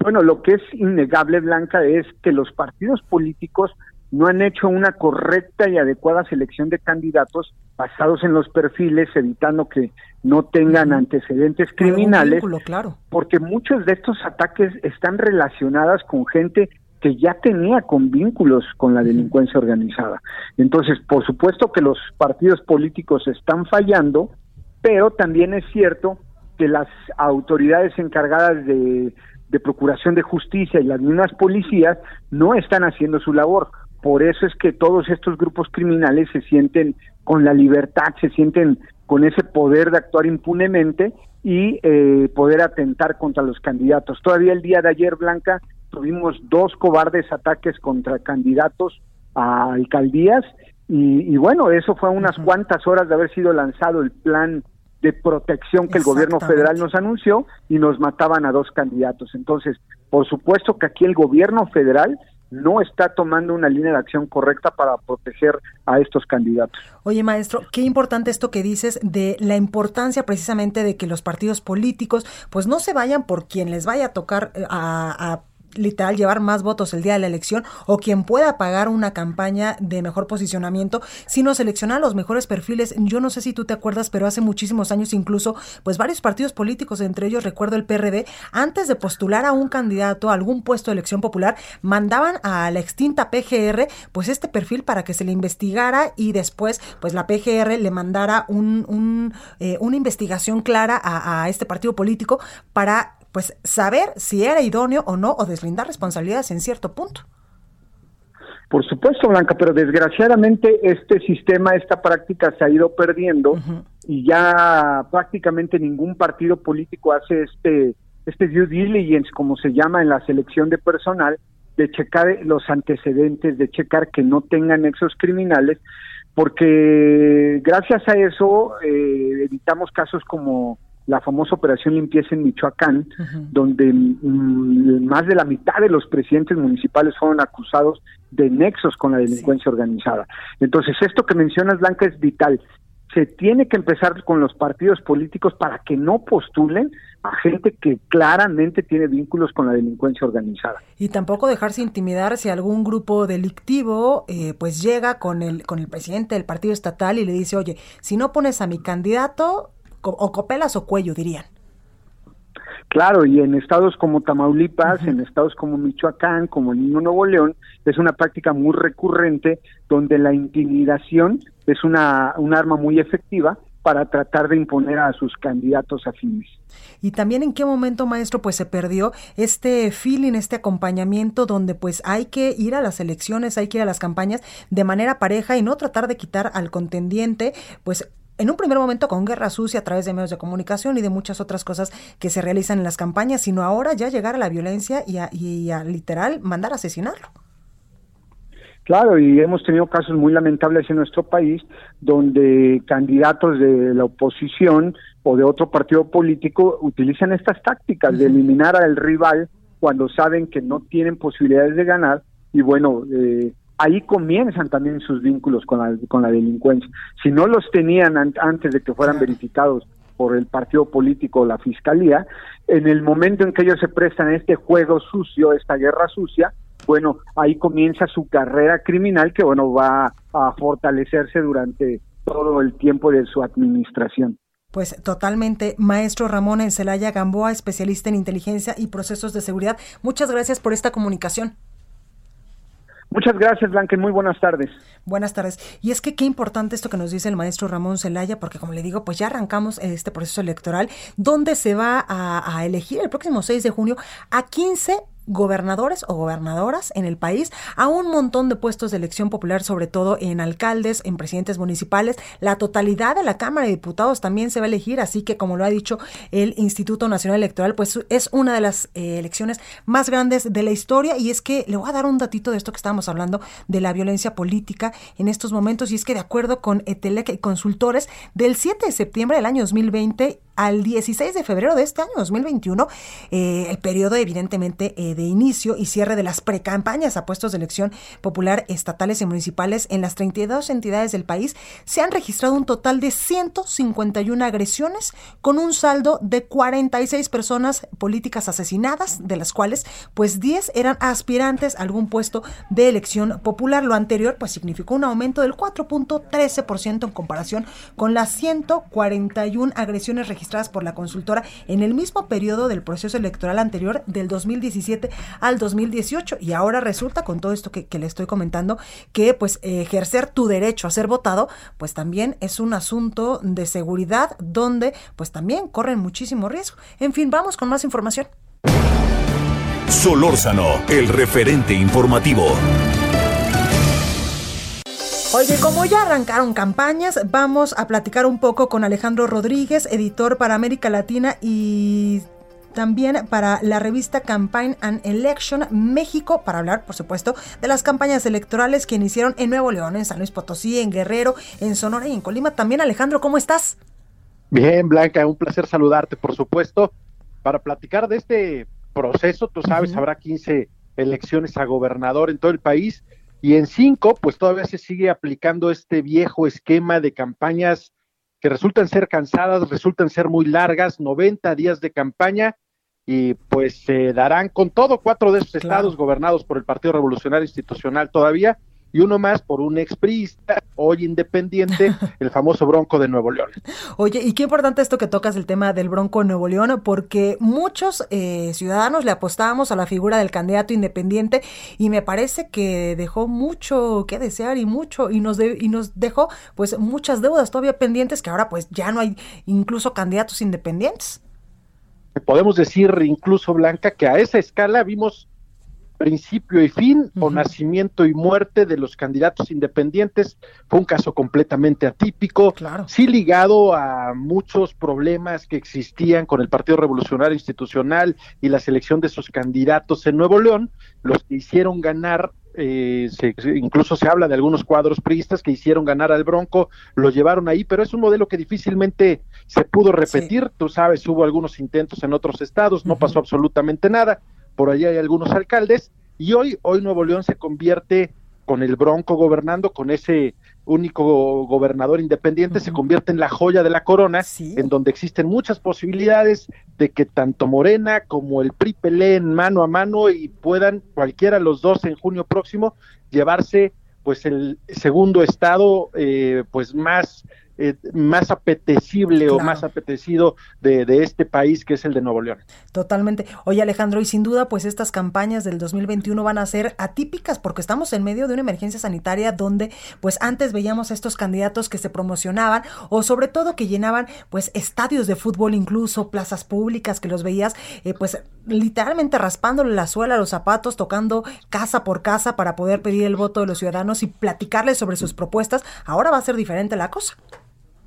Bueno, lo que es innegable, Blanca, es que los partidos políticos no han hecho una correcta y adecuada selección de candidatos basados en los perfiles, evitando que no tengan antecedentes criminales, claro. porque muchos de estos ataques están relacionados con gente que ya tenía con vínculos con la delincuencia organizada. Entonces, por supuesto que los partidos políticos están fallando, pero también es cierto que las autoridades encargadas de, de procuración de justicia y las mismas policías no están haciendo su labor. Por eso es que todos estos grupos criminales se sienten con la libertad, se sienten con ese poder de actuar impunemente y eh, poder atentar contra los candidatos. Todavía el día de ayer, Blanca, tuvimos dos cobardes ataques contra candidatos a alcaldías y, bueno, eso fue unas cuantas horas de haber sido lanzado el plan de protección que el gobierno federal nos anunció y nos mataban a dos candidatos. Entonces, por supuesto que aquí el gobierno federal no está tomando una línea de acción correcta para proteger a estos candidatos. Oye, maestro, qué importante esto que dices de la importancia precisamente de que los partidos políticos pues no se vayan por quien les vaya a tocar eh, a, a literal llevar más votos el día de la elección o quien pueda pagar una campaña de mejor posicionamiento, sino seleccionar los mejores perfiles. Yo no sé si tú te acuerdas, pero hace muchísimos años incluso, pues varios partidos políticos, entre ellos recuerdo el PRD, antes de postular a un candidato a algún puesto de elección popular, mandaban a la extinta PGR pues este perfil para que se le investigara y después pues la PGR le mandara un, un eh, una investigación clara a, a este partido político para pues saber si era idóneo o no o deslindar responsabilidades en cierto punto. Por supuesto, Blanca, pero desgraciadamente este sistema, esta práctica se ha ido perdiendo y ya prácticamente ningún partido político hace este este due diligence, como se llama en la selección de personal, de checar los antecedentes, de checar que no tengan nexos criminales, porque gracias a eso eh, evitamos casos como la famosa operación limpieza en Michoacán, donde mm, más de la mitad de los presidentes municipales fueron acusados de nexos con la delincuencia organizada. Entonces, esto que mencionas, Blanca, es vital. Se tiene que empezar con los partidos políticos para que no postulen a gente que claramente tiene vínculos con la delincuencia organizada. Y tampoco dejarse intimidar si algún grupo delictivo eh, pues llega con el, con el presidente del partido estatal y le dice, oye, si no pones a mi candidato, o copelas o cuello, dirían. Claro, y en estados como Tamaulipas, en estados como Michoacán, como el Nuevo León, es una práctica muy recurrente donde la intimidación es una, un arma muy efectiva para tratar de imponer a sus candidatos afines. Y también en qué momento, maestro, pues se perdió este feeling, este acompañamiento donde pues hay que ir a las elecciones, hay que ir a las campañas de manera pareja y no tratar de quitar al contendiente, pues en un primer momento con guerra sucia a través de medios de comunicación y de muchas otras cosas que se realizan en las campañas, sino ahora ya llegar a la violencia y a, y a literal mandar a asesinarlo. Claro, y hemos tenido casos muy lamentables en nuestro país donde candidatos de la oposición o de otro partido político utilizan estas tácticas de eliminar al rival cuando saben que no tienen posibilidades de ganar y bueno, eh, ahí comienzan también sus vínculos con la, con la delincuencia. Si no los tenían antes de que fueran verificados por el partido político o la fiscalía, en el momento en que ellos se prestan a este juego sucio, esta guerra sucia, bueno, ahí comienza su carrera criminal que, bueno, va a fortalecerse durante todo el tiempo de su administración. Pues totalmente, maestro Ramón Encelaya Gamboa, especialista en inteligencia y procesos de seguridad. Muchas gracias por esta comunicación. Muchas gracias, Blanca, muy buenas tardes. Buenas tardes. Y es que qué importante esto que nos dice el maestro Ramón Celaya, porque como le digo, pues ya arrancamos este proceso electoral, donde se va a, a elegir el próximo 6 de junio a 15 gobernadores o gobernadoras en el país, a un montón de puestos de elección popular, sobre todo en alcaldes, en presidentes municipales. La totalidad de la Cámara de Diputados también se va a elegir, así que como lo ha dicho el Instituto Nacional Electoral, pues es una de las eh, elecciones más grandes de la historia y es que le voy a dar un datito de esto que estábamos hablando de la violencia política en estos momentos y es que de acuerdo con Etelec y consultores del 7 de septiembre del año 2020 al 16 de febrero de este año 2021, eh, el periodo evidentemente eh, de inicio y cierre de las precampañas a puestos de elección popular estatales y municipales en las 32 entidades del país, se han registrado un total de 151 agresiones con un saldo de 46 personas políticas asesinadas, de las cuales pues 10 eran aspirantes a algún puesto de elección popular. Lo anterior pues significó un aumento del 4.13% en comparación con las 141 agresiones registradas por la consultora en el mismo periodo del proceso electoral anterior del 2017 al 2018 y ahora resulta con todo esto que, le estoy comentando que pues ejercer tu derecho a ser votado pues también es un asunto de seguridad donde pues también corren muchísimo riesgo. En fin, vamos con más información. Solórzano, el referente informativo. Oye, como ya arrancaron campañas, vamos a platicar un poco con Alejandro Rodríguez, editor para América Latina y también para la revista Campaign and Election México, para hablar, por supuesto, de las campañas electorales que iniciaron en Nuevo León, en San Luis Potosí, en Guerrero, en Sonora y en Colima. También, Alejandro, ¿cómo estás? Bien, Blanca, un placer saludarte, por supuesto, para platicar de este proceso. Tú sabes, habrá 15 elecciones a gobernador en todo el país y en cinco, pues todavía se sigue aplicando este viejo esquema de campañas que resultan ser cansadas, resultan ser muy largas, 90 días de campaña, y pues se darán con todo cuatro de esos estados gobernados por el Partido Revolucionario Institucional todavía, y uno más por un expriista, hoy independiente, el famoso Bronco de Nuevo León. Oye, y qué importante esto que tocas el tema del Bronco de Nuevo León, porque muchos eh, ciudadanos le apostábamos a la figura del candidato independiente y me parece que dejó mucho que desear y mucho, y nos, y nos dejó pues muchas deudas todavía pendientes que ahora pues ya no hay incluso candidatos independientes. Podemos decir incluso, Blanca, que a esa escala vimos principio y fin o nacimiento y muerte de los candidatos independientes. Fue un caso completamente atípico, claro. sí ligado a muchos problemas que existían con el Partido Revolucionario Institucional y la selección de sus candidatos en Nuevo León, los que hicieron ganar eh, se, incluso se habla de algunos cuadros priistas que hicieron ganar al Bronco, lo llevaron ahí, pero es un modelo que difícilmente se pudo repetir. Tú sabes, hubo algunos intentos en otros estados, no pasó absolutamente nada por allá hay algunos alcaldes, y hoy, hoy Nuevo León se convierte con el Bronco gobernando, con ese único gobernador independiente, se convierte en la joya de la corona, en donde existen muchas posibilidades de que tanto Morena como el PRI peleen mano a mano y puedan cualquiera de los dos en junio próximo llevarse pues el segundo estado eh, pues más eh, más apetecible o más apetecido de, de, este país que es el de Nuevo León. Totalmente. Oye Alejandro, y sin duda pues estas campañas del 2021 van a ser atípicas porque estamos en medio de una emergencia sanitaria donde pues antes veíamos a estos candidatos que se promocionaban o sobre todo que llenaban pues estadios de fútbol incluso, plazas públicas que los veías eh, pues literalmente raspándole la suela a los zapatos, tocando casa por casa para poder pedir el voto de los ciudadanos y platicarles sobre sus propuestas. Ahora va a ser diferente la cosa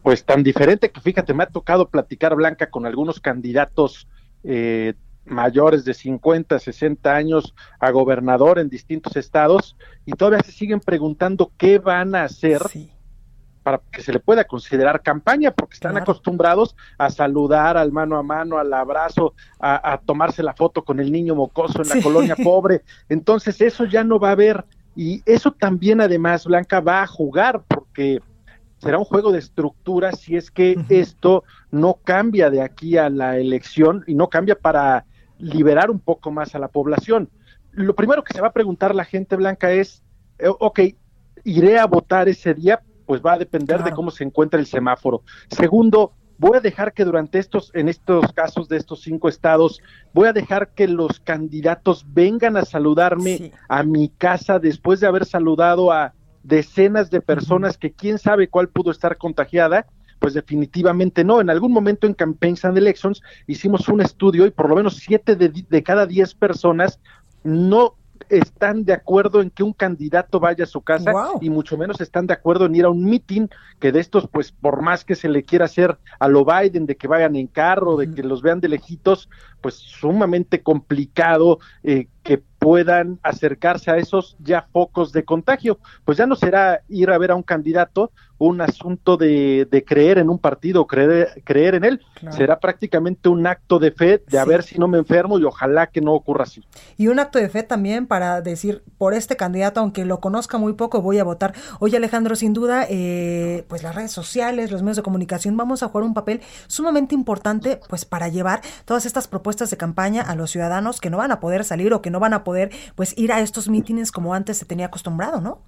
pues tan diferente que fíjate, me ha tocado platicar Blanca con algunos candidatos eh, mayores de 50, 60 años a gobernador en distintos estados y todavía se siguen preguntando qué van a hacer para que se le pueda considerar campaña, porque están acostumbrados a saludar al mano a mano, al abrazo, a, tomarse la foto con el niño mocoso en la colonia pobre. Entonces eso ya no va a haber. Y eso también además Blanca va a jugar porque será un juego de estructura si es que esto no cambia de aquí a la elección y no cambia para liberar un poco más a la población. Lo primero que se va a preguntar la gente blanca es, eh, ok, iré a votar ese día, pues va a depender de cómo se encuentra el semáforo. Segundo, voy a dejar que durante estos, en estos casos de estos cinco estados, voy a dejar que los candidatos vengan a saludarme a mi casa después de haber saludado a decenas de personas que quién sabe cuál pudo estar contagiada, pues definitivamente no. En algún momento en Campaigns and Elections hicimos un estudio y por lo menos siete de, de cada diez personas no están de acuerdo en que un candidato vaya a su casa y mucho menos están de acuerdo en ir a un meeting que de estos, pues por más que se le quiera hacer a lo Biden, de que vayan en carro, de que los vean de lejitos, pues sumamente complicado eh, que puedan acercarse a esos ya focos de contagio. Pues ya no será ir a ver a un candidato un asunto de, de creer en un partido, creer, creer en él, será prácticamente un acto de fe de a ver si no me enfermo y ojalá que no ocurra así. Y un acto de fe también para decir, por este candidato, aunque lo conozca muy poco, voy a votar. Oye Alejandro, sin duda, eh, pues las redes sociales, los medios de comunicación, vamos a jugar un papel sumamente importante pues para llevar todas estas propuestas de campaña a los ciudadanos que no van a poder salir o que no van a poder pues ir a estos mítines como antes se tenía acostumbrado, ¿no?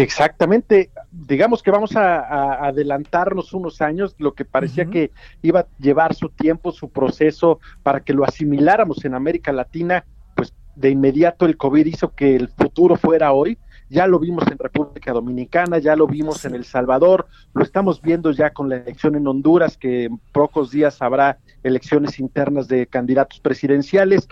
Exactamente, digamos que vamos a, adelantarnos unos años, lo que parecía que iba a llevar su tiempo, su proceso para que lo asimiláramos en América Latina, pues de inmediato el COVID hizo que el futuro fuera hoy, ya lo vimos en República Dominicana, ya lo vimos en El Salvador, lo estamos viendo ya con la elección en Honduras, que en pocos días habrá elecciones internas de candidatos presidenciales,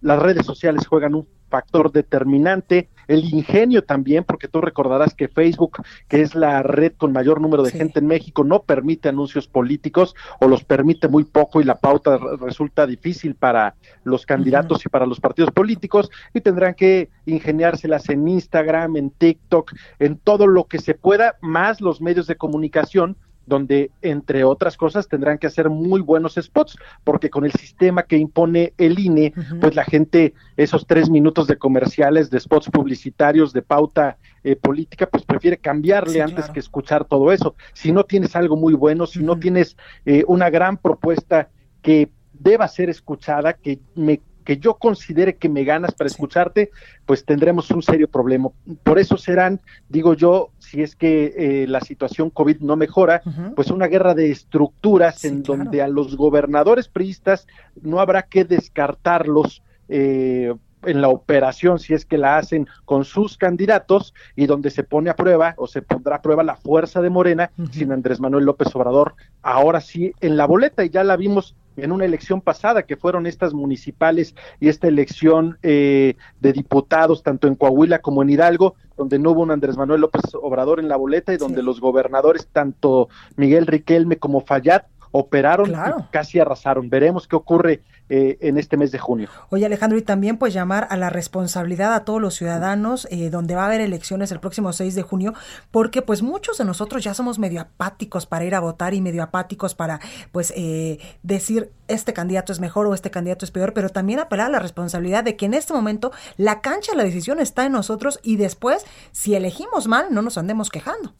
las redes sociales juegan un factor determinante, el ingenio también, porque tú recordarás que Facebook, que es la red con mayor número de gente en México, no permite anuncios políticos o los permite muy poco y la pauta resulta difícil para los candidatos y para los partidos políticos y tendrán que ingeniárselas en Instagram, en TikTok, en todo lo que se pueda, más los medios de comunicación donde, entre otras cosas, tendrán que hacer muy buenos spots, porque con el sistema que impone el INE, pues la gente, esos tres minutos de comerciales, de spots publicitarios, de pauta eh, política, pues prefiere cambiarle antes que escuchar todo eso. Si no tienes algo muy bueno, si no tienes eh, una gran propuesta que deba ser escuchada, que me que yo considere que me ganas para escucharte, pues tendremos un serio problema. Por eso serán, digo yo, si es que eh, la situación COVID no mejora, pues una guerra de estructuras en donde a los gobernadores priistas no habrá que descartarlos. Eh, en la operación, si es que la hacen con sus candidatos, y donde se pone a prueba o se pondrá a prueba la fuerza de Morena sin Andrés Manuel López Obrador, ahora sí en la boleta, y ya la vimos en una elección pasada, que fueron estas municipales y esta elección eh, de diputados, tanto en Coahuila como en Hidalgo, donde no hubo un Andrés Manuel López Obrador en la boleta y donde los gobernadores, tanto Miguel Riquelme como Fallat, operaron y casi arrasaron. Veremos qué ocurre eh, en este mes de junio. Oye Alejandro, y también pues llamar a la responsabilidad a todos los ciudadanos, eh, donde va a haber elecciones el próximo 6 de junio, porque pues muchos de nosotros ya somos medio apáticos para ir a votar y medio apáticos para pues eh, decir este candidato es mejor o este candidato es peor, pero también apelar a la responsabilidad de que en este momento la cancha, la decisión está en nosotros y después, si elegimos mal, no nos andemos quejando.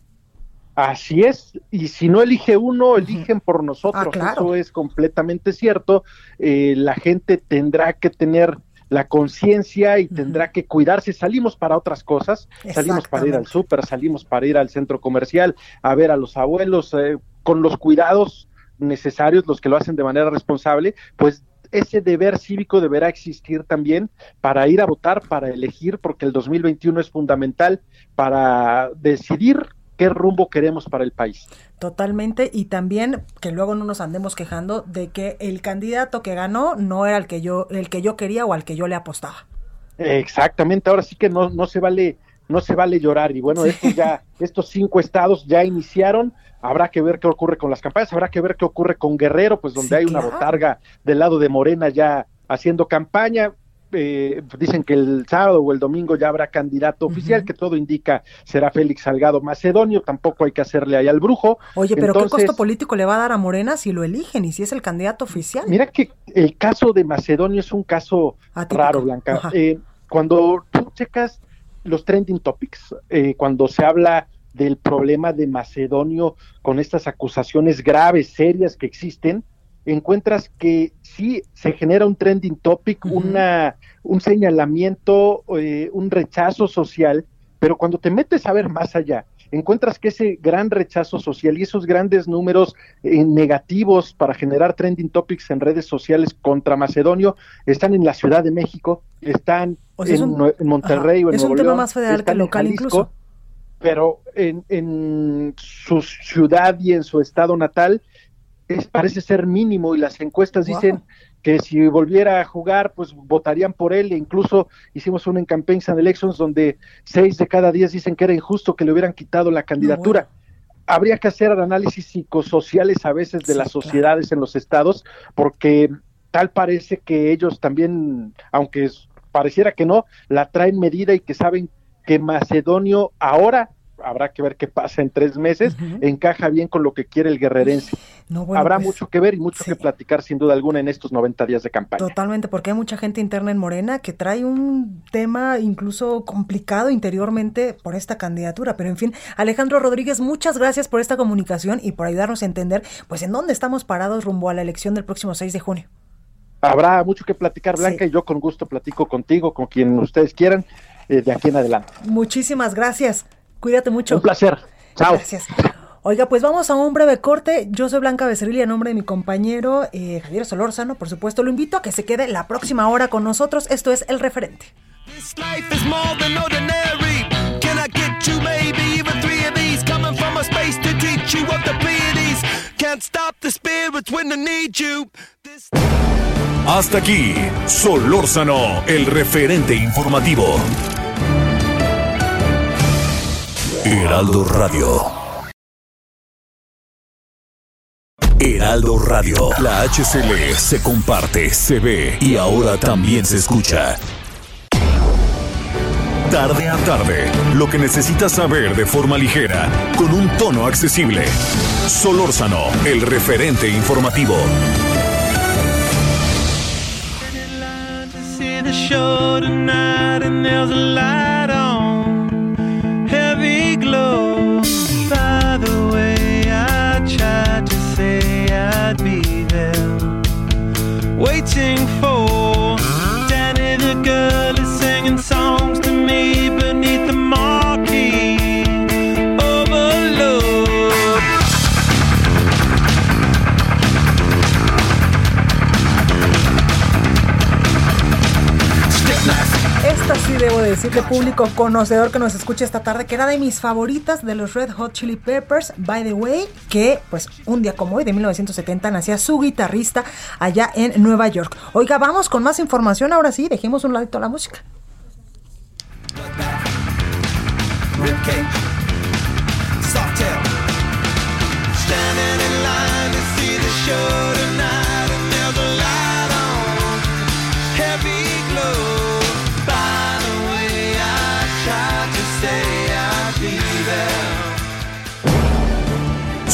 Así es, y si no elige uno, eligen por nosotros. Ah, Eso es completamente cierto. Eh, la gente tendrá que tener la conciencia y tendrá que cuidarse. Salimos para otras cosas, salimos para ir al súper, salimos para ir al centro comercial, a ver a los abuelos, eh, con los cuidados necesarios, los que lo hacen de manera responsable, pues ese deber cívico deberá existir también para ir a votar, para elegir, porque el 2021 es fundamental para decidir qué rumbo queremos para el país. Totalmente, y también que luego no nos andemos quejando de que el candidato que ganó no era el que yo, el que yo quería o al que yo le apostaba. Exactamente, ahora sí que no, no se vale, no se vale llorar. Y bueno, estos ya, estos cinco estados ya iniciaron. Habrá que ver qué ocurre con las campañas, habrá que ver qué ocurre con Guerrero, pues donde hay una botarga del lado de Morena ya haciendo campaña. Eh, dicen que el sábado o el domingo ya habrá candidato oficial, que todo indica será Félix Salgado Macedonio, tampoco hay que hacerle ahí al brujo. Oye, pero ¿qué costo político le va a dar a Morena si lo eligen y si es el candidato oficial? Mira que el caso de Macedonio es un caso raro, Blanca. Eh, cuando tú checas los trending topics, eh, cuando se habla del problema de Macedonio con estas acusaciones graves, serias que existen, encuentras que sí se genera un trending topic, una, un señalamiento, eh, un rechazo social, pero cuando te metes a ver más allá, encuentras que ese gran rechazo social y esos grandes números eh, negativos para generar trending topics en redes sociales contra Macedonio están en la Ciudad de México, están en, Monterrey o en Es un tema más federal que local incluso. Pero en, en su ciudad y en su estado natal parece ser mínimo y las encuestas dicen que si volviera a jugar, pues votarían por él. E incluso hicimos una en Campaigns and Elections donde seis de cada diez dicen que era injusto que le hubieran quitado la candidatura. Habría que hacer análisis psicosociales a veces de las sociedades en los estados, porque tal parece que ellos también, aunque pareciera que no, la traen medida y que saben que Macedonio ahora habrá que ver qué pasa en tres meses, encaja bien con lo que quiere el guerrerense. habrá pues, mucho que ver y mucho que platicar sin duda alguna en estos 90 días de campaña. Totalmente, porque hay mucha gente interna en Morena que trae un tema incluso complicado interiormente por esta candidatura. Pero en fin, Alejandro Rodríguez, muchas gracias por esta comunicación y por ayudarnos a entender pues en dónde estamos parados rumbo a la elección del próximo 6 de junio. Habrá mucho que platicar, Blanca, y yo con gusto platico contigo, con quien ustedes quieran, eh, de aquí en adelante. Muchísimas gracias. Cuídate mucho. Un placer. Chao. Gracias. Oiga, pues vamos a un breve corte. Yo soy Blanca Becerril y a nombre de mi compañero eh, Javier Solórzano, por supuesto, lo invito a que se quede la próxima hora con nosotros. Esto es El Referente. Hasta aquí, Solórzano, el referente informativo. Heraldo Radio. Heraldo Radio. La HCL se comparte, se ve y ahora también se escucha. Tarde a tarde, lo que necesitas saber de forma ligera, con un tono accesible. Solórzano, el referente informativo. Waiting for Danny the girl is singing songs to me beneath the Esta sí debo decirle, público conocedor que nos escucha esta tarde, que era de mis favoritas de los Red Hot Chili Peppers, by the way, que pues un día como hoy de 1970 nacía su guitarrista allá en Nueva York. Oiga, vamos con más información, ahora sí, dejemos un ladito la música. Standing in line to see the show tonight,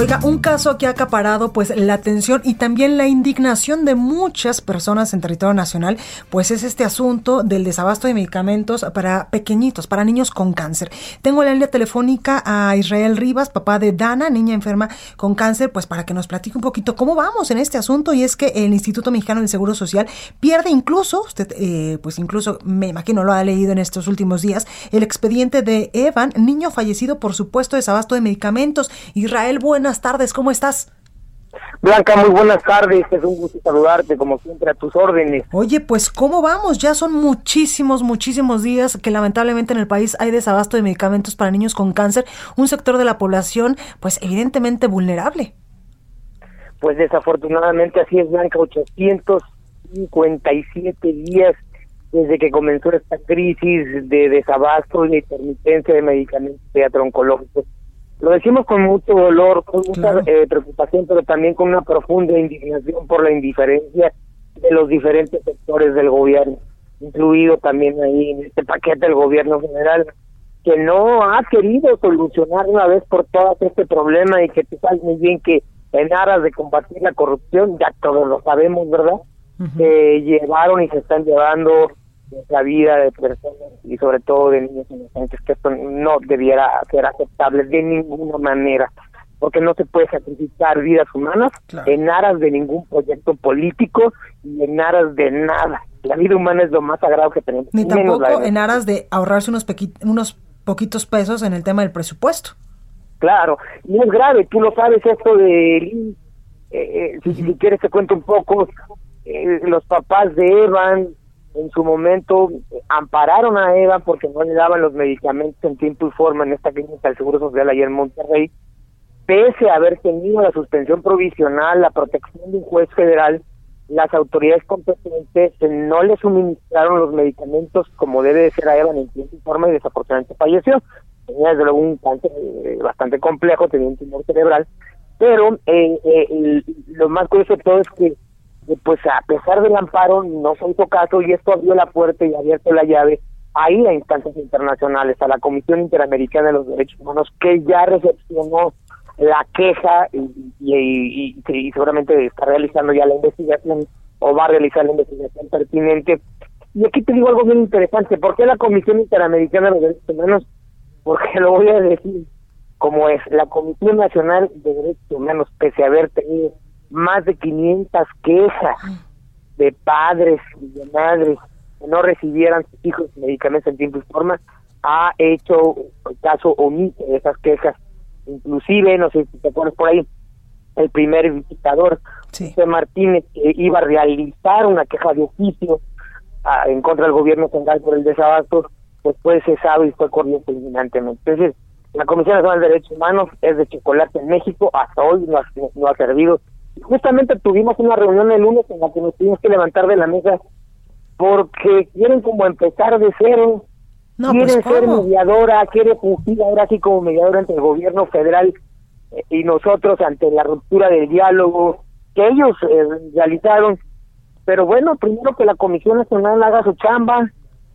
Oiga, un caso que ha acaparado pues la atención y también la indignación de muchas personas en territorio nacional, pues es este asunto del desabasto de medicamentos para pequeñitos, para niños con cáncer. Tengo en la línea telefónica a Israel Rivas, papá de Dana, niña enferma con cáncer, pues para que nos platique un poquito cómo vamos en este asunto y es que el Instituto Mexicano del Seguro Social pierde incluso, usted eh, pues incluso me imagino lo ha leído en estos últimos días, el expediente de Evan, niño fallecido por supuesto desabasto de medicamentos. Israel, buenas tardes, ¿cómo estás? Blanca, muy buenas tardes, es un gusto saludarte como siempre a tus órdenes. Oye, pues ¿cómo vamos? Ya son muchísimos, muchísimos días que lamentablemente en el país hay desabasto de medicamentos para niños con cáncer, un sector de la población pues evidentemente vulnerable. Pues desafortunadamente así es, Blanca, 857 días desde que comenzó esta crisis de desabasto y de intermitencia de medicamentos oncológicos lo decimos con mucho dolor, con mucha eh, preocupación, pero también con una profunda indignación por la indiferencia de los diferentes sectores del gobierno, incluido también ahí en este paquete del gobierno general, que no ha querido solucionar una vez por todas este problema y que tú sabes muy bien que en aras de combatir la corrupción, ya todos lo sabemos, ¿verdad? Se llevaron y se están llevando la vida de personas y sobre todo de niños inocentes, que esto no debiera ser aceptable de ninguna manera, porque no se puede sacrificar vidas humanas en aras de ningún proyecto político y en aras de nada. La vida humana es lo más sagrado que tenemos. Ni tampoco en aras de ahorrarse unos, unos poquitos pesos en el tema del presupuesto. Claro, y es grave, tú lo sabes esto de... Eh, eh, si, si, quieres te cuento un poco, eh, los papás de Evan en su momento ampararon a Eva porque no le daban los medicamentos en tiempo y forma en esta clínica del Seguro Social ayer en Monterrey, pese a haber tenido la suspensión provisional, la protección de un juez federal, las autoridades competentes no le suministraron los medicamentos como debe de ser a Eva en tiempo y forma y desafortunadamente falleció. Tenía desde luego un cáncer eh, bastante complejo, tenía un tumor cerebral, pero eh, eh, lo más curioso de todo es que pues a pesar del amparo no se hizo caso y esto abrió la puerta y abierto la llave a ir a instancias internacionales, a la Comisión Interamericana de los Derechos Humanos, que ya recepcionó la queja y, y, seguramente está realizando ya la investigación o va a realizar la investigación pertinente. Y aquí te digo algo bien interesante, ¿por qué la Comisión Interamericana de los Derechos Humanos? Porque lo voy a decir como es, la Comisión Nacional de Derechos Humanos, pese a haber tenido más de 500 quejas de padres y de madres que no recibieran sus hijos medicamentos en tiempo y forma, ha hecho caso omiso de esas quejas. Inclusive, no sé si te acuerdas por ahí, el primer visitador, José Martínez, que iba a realizar una queja de oficio ah, en contra del gobierno central por el desabasto, pues fue cesado y fue corrido fulminantemente. Entonces, la Comisión Nacional de Derechos Humanos es de chocolate en México, hasta hoy no ha, no ha servido justamente tuvimos una reunión el lunes en la que nos tuvimos que levantar de la mesa porque quieren como empezar de cero, no, pues, quieren ser mediadora, quiere fungir ahora sí como mediadora entre el gobierno federal eh, y nosotros ante la ruptura del diálogo que ellos eh, realizaron. Pero bueno, primero que la Comisión Nacional haga su chamba,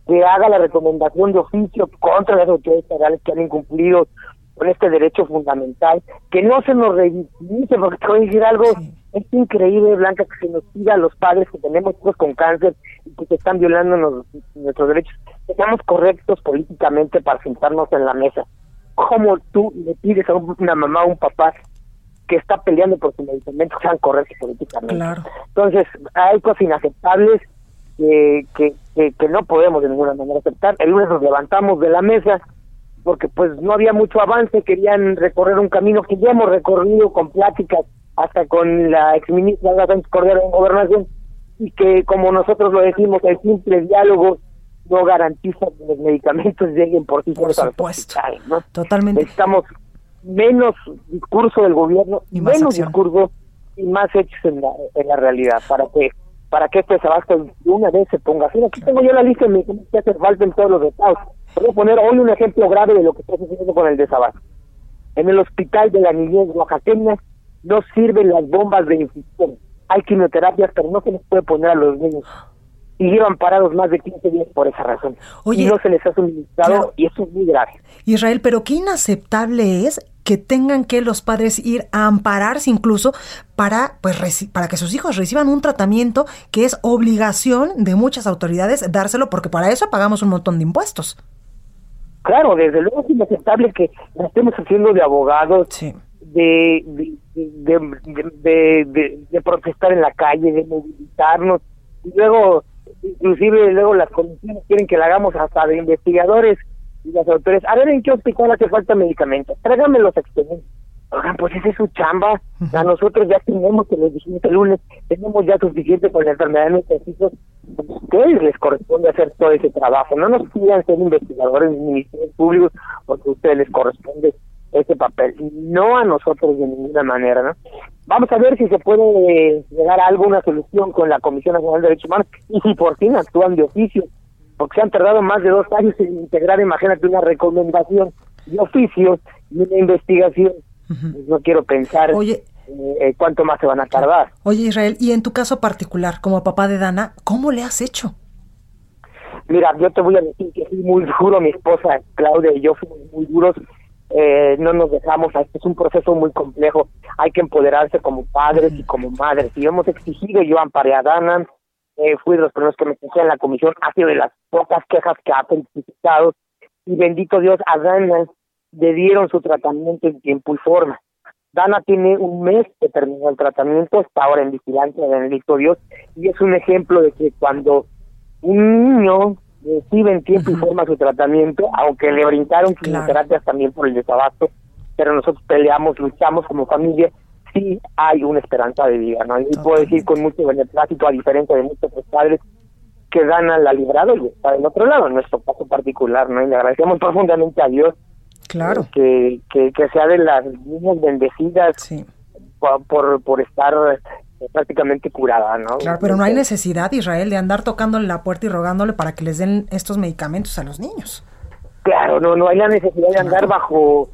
que haga la recomendación de oficio contra las autoridades federales que han incumplido con este derecho fundamental, que no se nos revictimice, porque te voy a decir algo, es increíble, Blanca, que se nos pida a los padres que tenemos hijos con cáncer y que se están violando nuestros derechos, que seamos correctos políticamente para sentarnos en la mesa. ¿Cómo tú le pides a una mamá o un papá que está peleando por su medicamento sean correctos políticamente? Entonces, hay cosas inaceptables que, que, que no podemos de ninguna manera aceptar. El lunes nos levantamos de la mesa porque pues no había mucho avance, querían recorrer un camino que ya hemos recorrido con pláticas hasta con la exministra Sánchez Cordero en Gobernación y que como nosotros lo decimos, el simple diálogo no garantiza que los medicamentos lleguen por sí solos al hospital, ¿no? Totalmente. Necesitamos menos discurso del gobierno, y menos discurso y más hechos en la, en la realidad para que para que este desabasto de una vez se ponga así. Aquí tengo yo la lista de medicamentos que hace falta en todos los estados. Voy a poner hoy un ejemplo grave de lo que está sucediendo con el desabasto. En el hospital de la niñez oaxaqueña no sirven las bombas de infusión. Hay quimioterapias, pero no se les puede poner a los niños. Y llevan parados más de 15 días por esa razón. y no se les ha suministrado y eso es muy grave. Israel, pero qué inaceptable es que tengan que los padres ir a ampararse incluso para, pues, para que sus hijos reciban un tratamiento que es obligación de muchas autoridades dárselo, porque para eso pagamos un montón de impuestos. Claro, desde luego es inaceptable que nos estemos haciendo de abogados, de, de, de, protestar en la calle, de movilizarnos, y luego, inclusive luego las comisiones quieren que la hagamos hasta de investigadores y las autoridades. A ver, ¿en qué hospital hace falta medicamentos? Tráigame los expedientes. Oigan, pues esa es su chamba. A nosotros ya tenemos, que les dijimos el lunes, tenemos ya suficiente con la enfermedad de nuestros hijos. Ustedes les corresponde hacer todo ese trabajo. No nos pidan ser investigadores ni ministerios públicos porque a ustedes les corresponde ese papel. No a nosotros de ninguna manera, ¿no? Vamos a ver si se puede llegar a alguna solución con la Comisión Nacional de Derechos Humanos y si por fin actúan de oficio, porque se han tardado más de dos años en integrar, imagínate, una recomendación de oficio y una investigación pues no quiero pensar Oye, eh, cuánto más se van a tardar. Oye, Israel, y en tu caso particular, como papá de Dana, ¿cómo le has hecho? Mira, yo te voy a decir que fui muy duro, mi esposa Claudia y yo fuimos muy duros, eh, no nos dejamos, es un proceso muy complejo, hay que empoderarse como padres y como madres, y hemos exigido, yo amparé a Dana, eh, fui de los primeros que me puse en la comisión, ha sido de las pocas quejas que ha felicitado, y bendito Dios, a Dana le dieron su tratamiento en tiempo y forma. Dana tiene un mes que terminó el tratamiento, está ahora en vigilancia de Benedicto Dios, y es un ejemplo de que cuando un niño recibe en tiempo y forma su tratamiento, aunque le brindaron quimioterapias también por el desabasto, pero nosotros peleamos, luchamos como familia, sí hay una esperanza de vida, ¿no? Y puedo decir con mucho beneplácito, a diferencia de muchos padres, que Dana la ha librado y está del otro lado, en nuestro caso particular, ¿no? Y le agradecemos profundamente a Dios Claro. Que, que, sea de las niñas bendecidas por, por, estar eh, prácticamente curada, ¿no? Claro, pero no hay necesidad, Israel, de andar tocándole la puerta y rogándole para que les den estos medicamentos a los niños. Claro, no, no hay la necesidad de andar bajo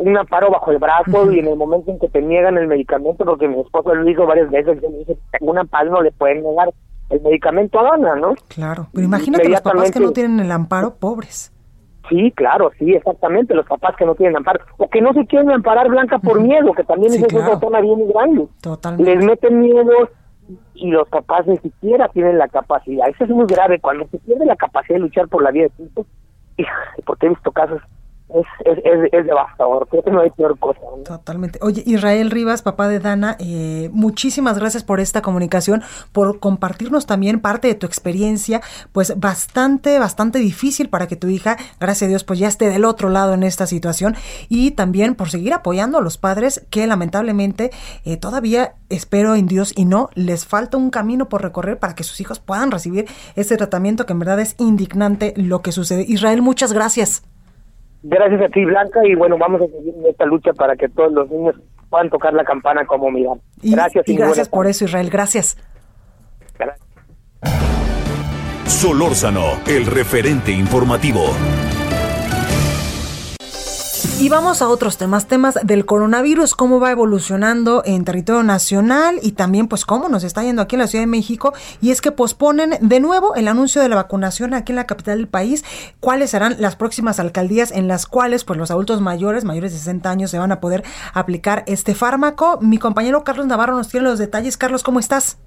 un amparo bajo el brazo y en el momento en que te niegan el medicamento, porque mi esposo lo hizo varias veces, me dice, un amparo no le pueden negar el medicamento a Dana, ¿no? Claro, pero imagínate los papás que no tienen el amparo, pobres. Sí, claro, sí, exactamente, los papás que no tienen amparo, o que no se quieren amparar Blanca por miedo, que también es una zona bien grande. Totalmente. Les meten miedo y los papás ni siquiera tienen la capacidad. Eso es muy grave, cuando se pierde la capacidad de luchar por la vida de su hijo, porque he visto casos es, es, es, devastador. Creo que no hay peor cosa. Totalmente. Oye, Israel Rivas, papá de Dana, eh, muchísimas gracias por esta comunicación, por compartirnos también parte de tu experiencia, pues bastante, bastante difícil para que tu hija, gracias a Dios, pues ya esté del otro lado en esta situación y también por seguir apoyando a los padres que lamentablemente eh, todavía espero en Dios y no les falta un camino por recorrer para que sus hijos puedan recibir ese tratamiento que en verdad es indignante lo que sucede. Israel, muchas gracias. Gracias a ti, Blanca, y bueno, vamos a seguir en esta lucha para que todos los niños puedan tocar la campana como miran. Gracias. Y, gracias por eso, Israel. Gracias. gracias. Solórzano, el referente informativo. Y vamos a otros temas, temas del coronavirus, cómo va evolucionando en territorio nacional y también pues cómo nos está yendo aquí en la Ciudad de México. Y es que posponen de nuevo el anuncio de la vacunación aquí en la capital del país. ¿Cuáles serán las próximas alcaldías en las cuales pues los adultos mayores, mayores de 60 años, se van a poder aplicar este fármaco? Mi compañero Carlos Navarro nos tiene los detalles. Carlos, ¿cómo estás?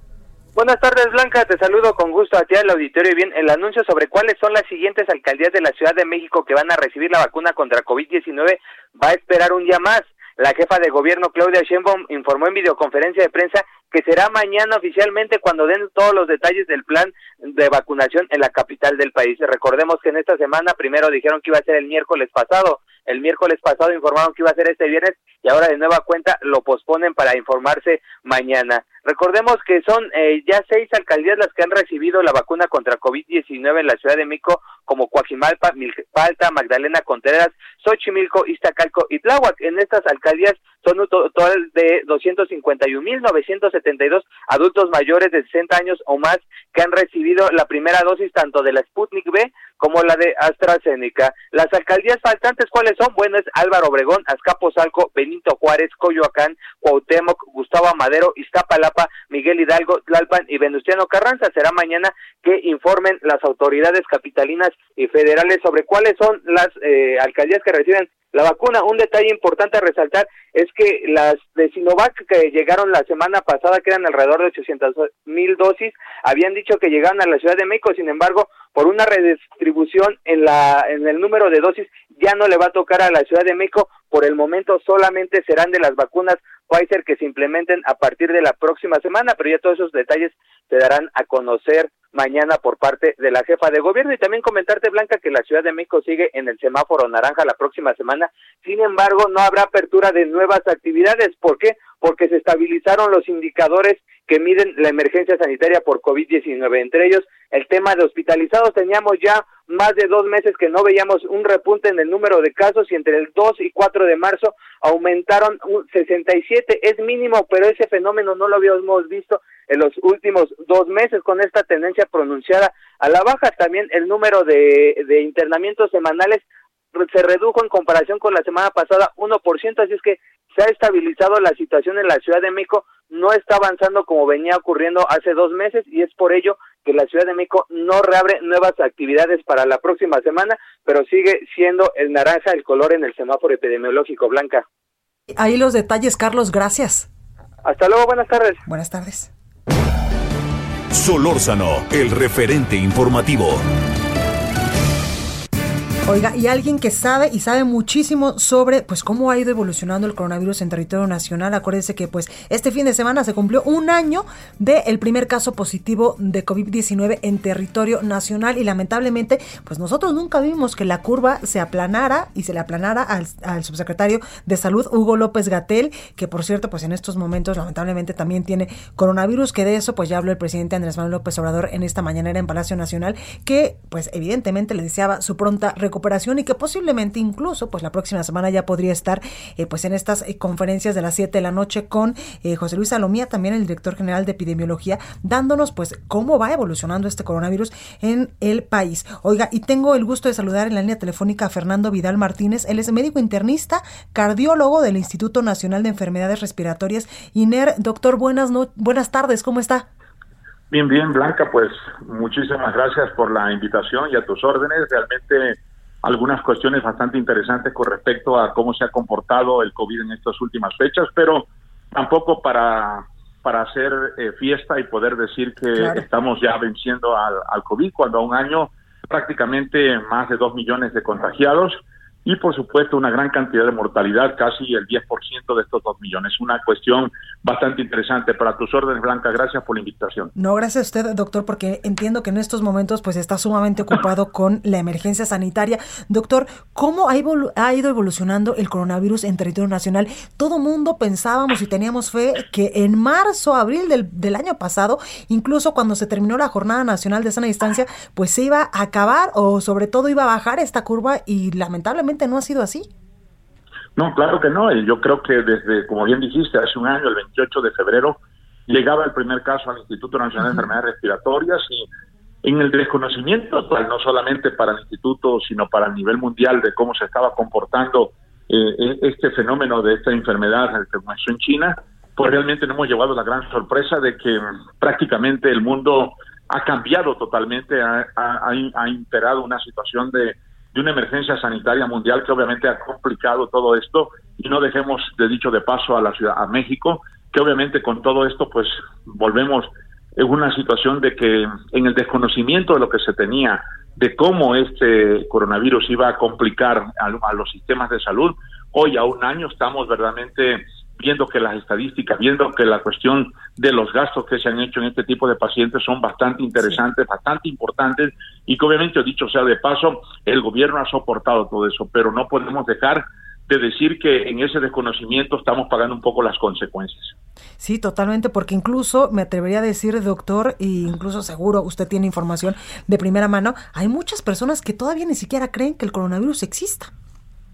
Buenas tardes, Blanca. Te saludo con gusto a ti al auditorio. Y bien, el anuncio sobre cuáles son las siguientes alcaldías de la Ciudad de México que van a recibir la vacuna contra COVID-19 va a esperar un día más. La jefa de gobierno, Claudia Sheinbaum, informó en videoconferencia de prensa que será mañana oficialmente cuando den todos los detalles del plan de vacunación en la capital del país. Recordemos que en esta semana primero dijeron que iba a ser el miércoles pasado, el miércoles pasado informaron que iba a ser este viernes y ahora de nueva cuenta lo posponen para informarse mañana. Recordemos que son eh, ya seis alcaldías las que han recibido la vacuna contra COVID-19 en la Ciudad de México, como Coajimalpa, Milpalta, Magdalena Contreras, Xochimilco, Iztacalco y Tláhuac. En estas alcaldías son un total de 251.972 adultos mayores de 60 años o más que han recibido la primera dosis tanto de la Sputnik B como la de AstraZeneca. Las alcaldías faltantes, ¿cuáles son? Bueno, es Álvaro Obregón, Azcapotzalco, Benito Juárez, Coyoacán, Cuauhtémoc, Gustavo Amadero, Iztapalapa, Miguel Hidalgo, Tlalpan y Venustiano Carranza. Será mañana que informen las autoridades capitalinas y federales sobre cuáles son las eh, alcaldías que reciben la vacuna. Un detalle importante a resaltar es que las de Sinovac que llegaron la semana pasada, que eran alrededor de 800 mil dosis, habían dicho que llegaban a la Ciudad de México, sin embargo, por una redistribución en, la, en el número de dosis, ya no le va a tocar a la Ciudad de México, por el momento solamente serán de las vacunas Pfizer que se implementen a partir de la próxima semana, pero ya todos esos detalles se darán a conocer mañana por parte de la jefa de gobierno y también comentarte Blanca que la Ciudad de México sigue en el semáforo naranja la próxima semana. Sin embargo, no habrá apertura de nuevas actividades. ¿Por qué? Porque se estabilizaron los indicadores que miden la emergencia sanitaria por COVID-19. Entre ellos, el tema de hospitalizados. Teníamos ya más de dos meses que no veíamos un repunte en el número de casos y entre el 2 y 4 de marzo aumentaron un 67. Es mínimo, pero ese fenómeno no lo habíamos visto en los últimos dos meses con esta tendencia pronunciada a la baja. También el número de, de internamientos semanales se redujo en comparación con la semana pasada 1%, así es que se ha estabilizado la situación en la Ciudad de México, no está avanzando como venía ocurriendo hace dos meses y es por ello que la Ciudad de México no reabre nuevas actividades para la próxima semana, pero sigue siendo el naranja el color en el semáforo epidemiológico blanca. Ahí los detalles, Carlos, gracias. Hasta luego, buenas tardes. Buenas tardes. Solórzano, el referente informativo. Oiga, y alguien que sabe y sabe muchísimo sobre pues cómo ha ido evolucionando el coronavirus en territorio nacional. Acuérdense que pues este fin de semana se cumplió un año del primer caso positivo de COVID-19 en territorio nacional y lamentablemente pues nosotros nunca vimos que la curva se aplanara y se le aplanara al, al subsecretario de salud Hugo López Gatel, que por cierto pues en estos momentos lamentablemente también tiene coronavirus, que de eso pues ya habló el presidente Andrés Manuel López Obrador en esta mañanera en Palacio Nacional, que pues evidentemente le deseaba su pronta recuperación recuperación y que posiblemente incluso pues la próxima semana ya podría estar eh, pues en estas eh, conferencias de las 7 de la noche con eh, José Luis Salomía, también el director general de epidemiología, dándonos pues cómo va evolucionando este coronavirus en el país. Oiga, y tengo el gusto de saludar en la línea telefónica a Fernando Vidal Martínez, él es médico internista, cardiólogo del Instituto Nacional de Enfermedades Respiratorias, INER. Doctor, buenas, no buenas tardes, ¿cómo está? Bien, bien, Blanca, pues muchísimas gracias por la invitación y a tus órdenes. Realmente algunas cuestiones bastante interesantes con respecto a cómo se ha comportado el COVID en estas últimas fechas, pero tampoco para, para hacer eh, fiesta y poder decir que estamos ya venciendo al, al COVID, cuando a un año prácticamente más de dos millones de contagiados y por supuesto una gran cantidad de mortalidad, casi el 10% de estos dos millones. Una cuestión bastante interesante para tus órdenes, Blanca. Gracias por la invitación. No, gracias a usted, doctor, porque entiendo que en estos momentos pues está sumamente ocupado con la emergencia sanitaria. Doctor, ¿cómo ha, ha ido evolucionando el coronavirus en territorio nacional? Todo mundo pensábamos y teníamos fe que en marzo, abril del, del año pasado, incluso cuando se terminó la Jornada Nacional de Sana Distancia, pues se iba a acabar o sobre todo iba a bajar esta curva y lamentablemente no ha sido así. No, claro que no. Yo creo que desde, como bien dijiste, hace un año, el 28 de febrero, llegaba el primer caso al Instituto Nacional de Enfermedades Respiratorias y en el desconocimiento no solamente para el instituto, sino para el nivel mundial de cómo se estaba comportando eh, e-, este fenómeno de esta enfermedad que comenzó en China, pues realmente nos hemos llevado la gran sorpresa de que prácticamente el mundo ha cambiado totalmente, ha, ha, ha imperado una situación de de una emergencia sanitaria mundial que obviamente ha complicado todo esto y no dejemos de dicho de paso a la ciudad a México que obviamente con todo esto pues volvemos en una situación de que en el desconocimiento de lo que se tenía de cómo este coronavirus iba a complicar a, a los sistemas de salud hoy a un año estamos verdaderamente viendo que las estadísticas, viendo que la cuestión de los gastos que se han hecho en este tipo de pacientes son bastante interesantes, bastante importantes y que obviamente, dicho sea de paso, el gobierno ha soportado todo eso, pero no podemos dejar de decir que en ese desconocimiento estamos pagando un poco las consecuencias. Sí, totalmente, porque incluso me atrevería a decir, doctor, e incluso seguro usted tiene información de primera mano, hay muchas personas que todavía ni siquiera creen que el coronavirus exista.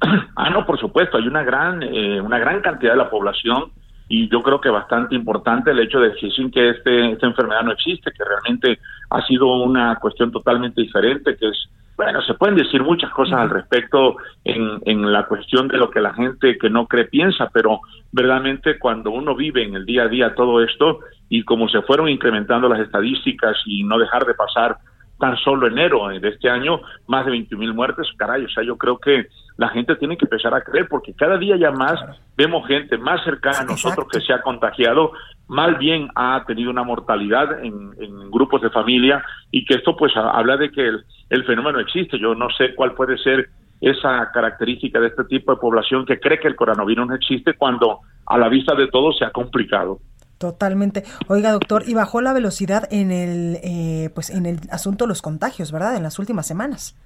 Ah, no, por supuesto, hay una gran, eh, una gran cantidad de la población y yo creo que bastante importante el hecho de decir que este, esta enfermedad no existe, que realmente ha sido una cuestión totalmente diferente, que es, bueno, se pueden decir muchas cosas al respecto en, en la cuestión de lo que la gente que no cree piensa, pero verdaderamente cuando uno vive en el día a día todo esto y como se fueron incrementando las estadísticas y no dejar de pasar tan solo enero de este año, más de 21 mil muertes, caray, o sea, yo creo que la gente tiene que empezar a creer, porque cada día ya más vemos gente más cercana a nosotros que se ha contagiado, mal bien ha tenido una mortalidad en, en grupos de familia, y que esto pues habla de que el, el fenómeno existe. Yo no sé cuál puede ser esa característica de este tipo de población que cree que el coronavirus no existe cuando a la vista de todo se ha complicado. Totalmente. Oiga, doctor, y bajó la velocidad en el, eh, pues en el asunto de los contagios, ¿verdad? En las últimas semanas.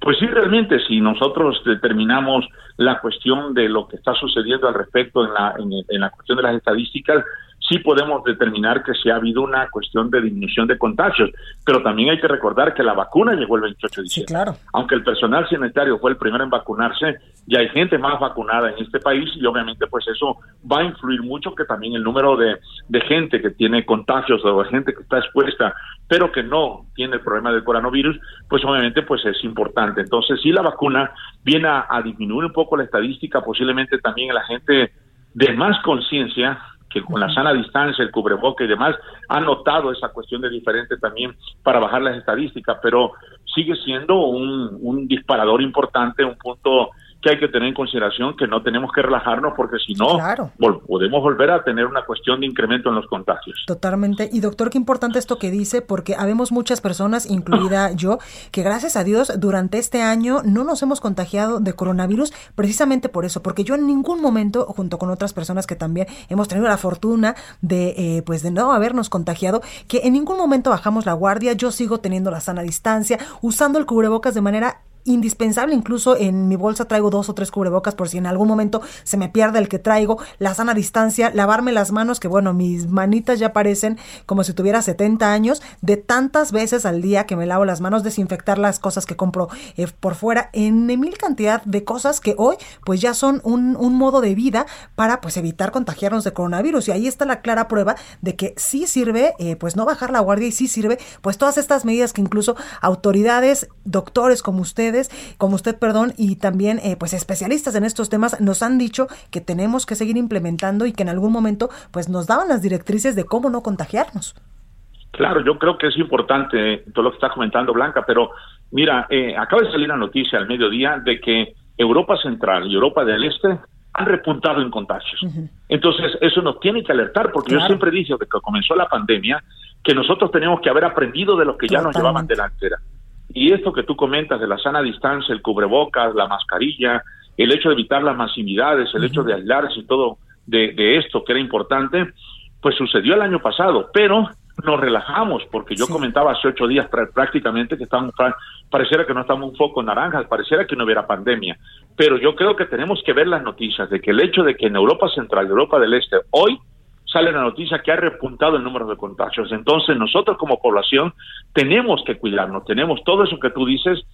Pues sí, realmente, si nosotros determinamos la cuestión de lo que está sucediendo al respecto en la, en, la cuestión de las estadísticas, sí podemos determinar que sí ha habido una cuestión de disminución de contagios, pero también hay que recordar que la vacuna llegó el 28 de diciembre. Sí, claro. Aunque el personal sanitario fue el primero en vacunarse, ya hay gente más vacunada en este país y obviamente pues eso va a influir mucho que también el número de, de gente que tiene contagios o de gente que está expuesta pero que no tiene el problema del coronavirus, pues obviamente pues es importante. Entonces sí la vacuna viene a, a disminuir un poco la estadística, posiblemente también la gente de más conciencia que con la sana distancia, el cubreboca y demás, ha notado esa cuestión de diferente también para bajar las estadísticas, pero sigue siendo un, un disparador importante, un punto que hay que tener en consideración que no tenemos que relajarnos porque si no podemos volver a tener una cuestión de incremento en los contagios. Totalmente. Y doctor, qué importante esto que dice porque habemos muchas personas, incluida yo, que gracias a Dios durante este año no nos hemos contagiado de coronavirus precisamente por eso, porque yo en ningún momento, junto con otras personas que también hemos tenido la fortuna de, eh, pues de no habernos contagiado, que en ningún momento bajamos la guardia, yo sigo teniendo la sana distancia, usando el cubrebocas de manera indispensable. Incluso en mi bolsa traigo dos o tres cubrebocas por si en algún momento se me pierde el que traigo. La sana distancia, lavarme las manos, que bueno, mis manitas ya parecen como si tuviera 70 años, de tantas veces al día que me lavo las manos, desinfectar las cosas que compro eh, por fuera, en mil cantidad de cosas que hoy pues ya son un, un modo de vida para pues evitar contagiarnos de coronavirus. Y ahí está la clara prueba de que sí sirve eh, pues no bajar la guardia y sí sirve pues todas estas medidas que incluso autoridades, doctores como ustedes, como usted, perdón, y también eh, pues especialistas en estos temas nos han dicho que tenemos que seguir implementando y que en algún momento pues nos daban las directrices de cómo no contagiarnos. Claro, yo creo que es importante todo lo que está comentando Blanca, pero mira, eh, acaba de salir la noticia al mediodía de que Europa Central y Europa del Este han repuntado en contagios. Entonces, eso nos tiene que alertar, porque yo siempre dije que comenzó la pandemia, que nosotros tenemos que haber aprendido de los que ya nos llevaban delantera. Y esto que tú comentas de la sana distancia, el cubrebocas, la mascarilla, el hecho de evitar las masividades, el hecho de aislarse y todo de, de, esto que era importante, pues sucedió el año pasado, pero nos relajamos porque yo comentaba hace ocho días prácticamente que estábamos, pareciera que no estamos un foco naranja, pareciera que no hubiera pandemia, pero yo creo que tenemos que ver las noticias de que el hecho de que en Europa Central, Europa del Este, hoy sale la noticia que ha repuntado el número de contagios. Entonces nosotros como población tenemos que cuidarnos, tenemos todo eso que tú dices,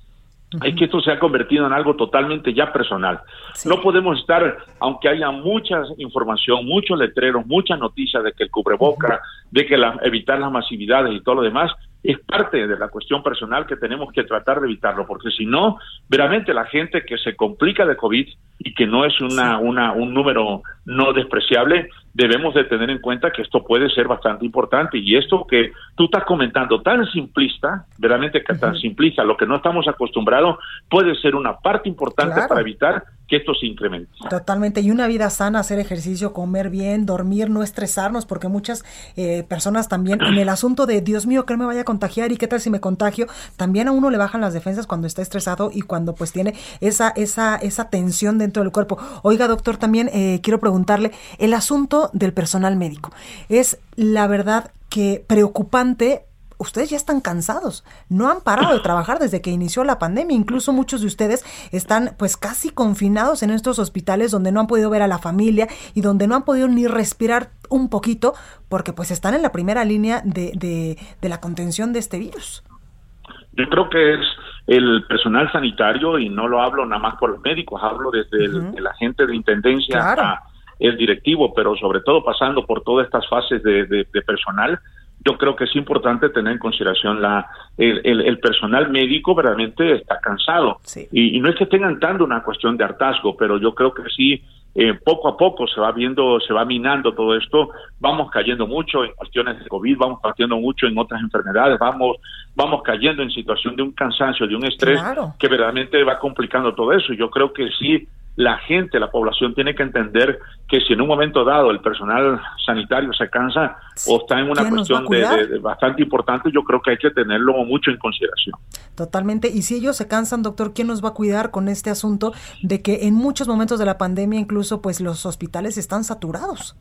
es que esto se ha convertido en algo totalmente ya personal. No podemos estar, aunque haya mucha información, muchos letreros, muchas noticias de que el cubreboca, de que la, evitar las masividades y todo lo demás, es parte de la cuestión personal que tenemos que tratar de evitarlo, porque si no, veramente la gente que se complica de COVID y que no es una, una, un número no despreciable, debemos de tener en cuenta que esto puede ser bastante importante y esto que tú estás comentando tan simplista, verdaderamente que tan simplista, lo que no estamos acostumbrados, puede ser una parte importante para evitar que esto se incremente. Totalmente, y una vida sana, hacer ejercicio, comer bien, dormir, no estresarnos, porque muchas eh, personas también en el asunto de, Dios mío, que me vaya a contagiar y qué tal si me contagio, también a uno le bajan las defensas cuando está estresado y cuando pues tiene esa, esa, esa tensión dentro del cuerpo. Oiga, doctor, también eh, quiero preguntarle, el asunto del personal médico, es la verdad que preocupante ustedes ya están cansados, no han parado de trabajar desde que inició la pandemia, incluso muchos de ustedes están pues casi confinados en estos hospitales donde no han podido ver a la familia y donde no han podido ni respirar un poquito porque pues están en la primera línea de, de, la contención de este virus. Yo creo que es el personal sanitario y no lo hablo nada más por los médicos, hablo desde el, agente de intendencia a el directivo, pero sobre todo pasando por todas estas fases de, de personal, yo creo que es importante tener en consideración la el, el, personal médico verdaderamente está cansado. Y, no es que tengan tanto una cuestión de hartazgo pero yo creo que sí eh, poco a poco se va viendo, se va minando todo esto, vamos cayendo mucho en cuestiones de COVID, vamos cayendo mucho en otras enfermedades, vamos, vamos cayendo en situación de un cansancio, de un estrés que verdaderamente va complicando todo eso. Yo creo que sí la gente, la población tiene que entender que si en un momento dado el personal sanitario se cansa o está en una cuestión de, bastante importante, yo creo que hay que tenerlo mucho en consideración. Totalmente. Y si ellos se cansan, doctor, ¿quién nos va a cuidar con este asunto de que en muchos momentos de la pandemia incluso pues los hospitales están saturados?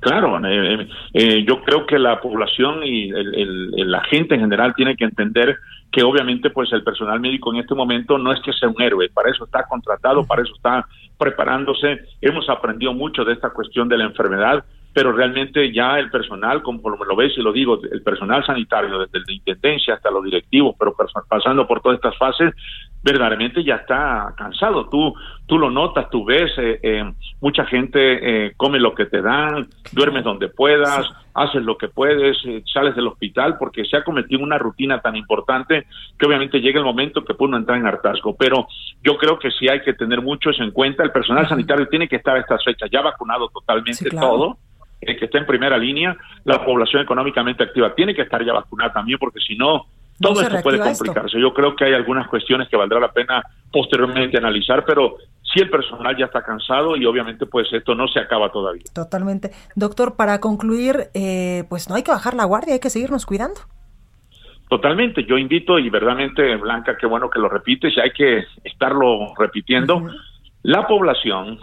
Claro, eh, eh, eh, yo creo que la población y la gente en general tiene que entender que obviamente pues el personal médico en este momento no es que sea un héroe, para eso está contratado, para eso está preparándose. Hemos aprendido mucho de esta cuestión de la enfermedad, pero realmente ya el personal, como lo ves y lo digo, el personal sanitario, desde la intendencia hasta los directivos, pero pasando por todas estas fases, verdaderamente ya está cansado. Tú, tú lo notas, tú ves, eh, eh, mucha gente eh, come lo que te dan, duermes donde puedas, haces lo que puedes, sales del hospital porque se ha cometido una rutina tan importante que obviamente llega el momento que uno entrar en hartazgo. Pero yo creo que sí hay que tener mucho eso en cuenta. El personal sanitario tiene que estar a estas fechas ya vacunado totalmente todo el que está en primera línea, la población económicamente activa tiene que estar ya vacunada también, porque si no, todo esto puede complicarse. Yo creo que hay algunas cuestiones que valdrá la pena posteriormente analizar, pero si el personal ya está cansado y obviamente pues esto no se acaba todavía. Totalmente. Doctor, para concluir, eh, pues no hay que bajar la guardia, hay que seguirnos cuidando. Totalmente, yo invito y verdaderamente, Blanca, qué bueno que lo repites y hay que estarlo repitiendo. La población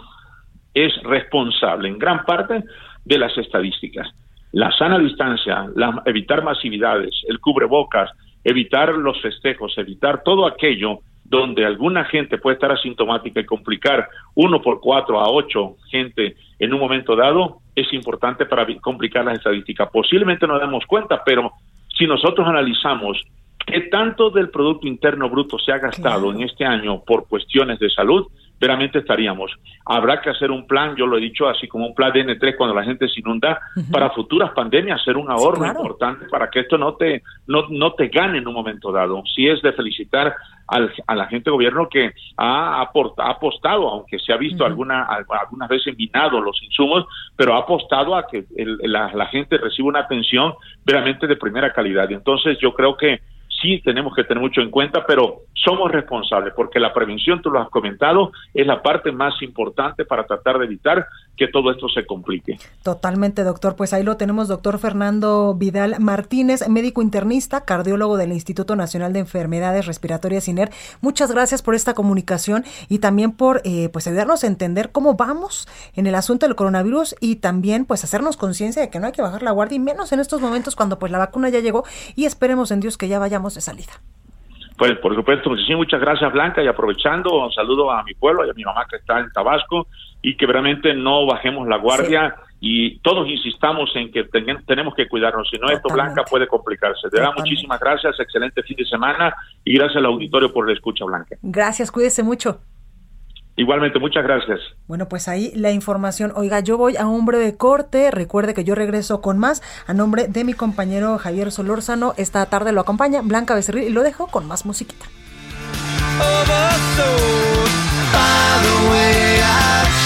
es responsable en gran parte de las estadísticas. La sana distancia, la, evitar masividades, el cubrebocas, evitar los festejos, evitar todo aquello donde alguna gente puede estar asintomática y complicar uno por cuatro a ocho gente en un momento dado, es importante para complicar las estadísticas. Posiblemente no damos cuenta, pero si nosotros analizamos qué tanto del Producto Interno Bruto se ha gastado en este año por cuestiones de salud, veramente estaríamos. Habrá que hacer un plan, yo lo he dicho, así como un plan de N3 cuando la gente se inunda, para futuras pandemias, hacer un ahorro importante para que esto no te, no, no te gane en un momento dado. Sí es de felicitar al, a la gente de gobierno que ha, ha apostado, aunque se ha visto alguna, algunas veces minado los insumos, pero ha apostado a que la, la gente reciba una atención veramente de primera calidad. Y entonces yo creo que sí tenemos que tener mucho en cuenta, pero somos responsables porque la prevención, tú lo has comentado, es la parte más importante para tratar de evitar que todo esto se complique. Totalmente, doctor. Pues ahí lo tenemos, doctor Fernando Vidal Martínez, médico internista, cardiólogo del Instituto Nacional de Enfermedades Respiratorias INER. Muchas gracias por esta comunicación y también por eh, pues ayudarnos a entender cómo vamos en el asunto del coronavirus y también pues hacernos conciencia de que no hay que bajar la guardia y menos en estos momentos cuando pues la vacuna ya llegó y esperemos en Dios que ya vayamos de salida. Pues por supuesto, muchas gracias Blanca y aprovechando, un saludo a mi pueblo y a mi mamá que está en Tabasco y que realmente no bajemos la guardia y todos insistamos en que tenemos que cuidarnos, si no esto Blanca puede complicarse. Te da muchísimas gracias, excelente fin de semana y gracias al auditorio por la escucha Blanca. Gracias, cuídese mucho. Igualmente, muchas gracias. Bueno, pues ahí la información. Oiga, yo voy a un breve corte. Recuerde que yo regreso con más a nombre de mi compañero Javier Solórzano. Esta tarde lo acompaña Blanca Becerril y lo dejo con más musiquita.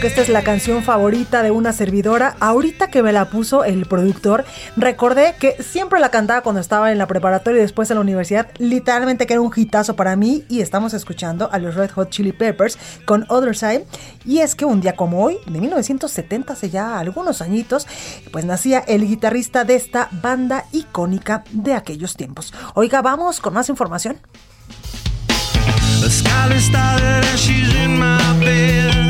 Que esta es la canción favorita de una servidora. Ahorita que me la puso el productor, recordé que siempre la cantaba cuando estaba en la preparatoria y después en la universidad. Literalmente que era un hitazo para mí y estamos escuchando a los Red Hot Chili Peppers con Other Side. Y es que un día como hoy, de 1970, hace ya algunos añitos, pues nacía el guitarrista de esta banda icónica de aquellos tiempos. Oiga, vamos con más información. A skyline started and she's in.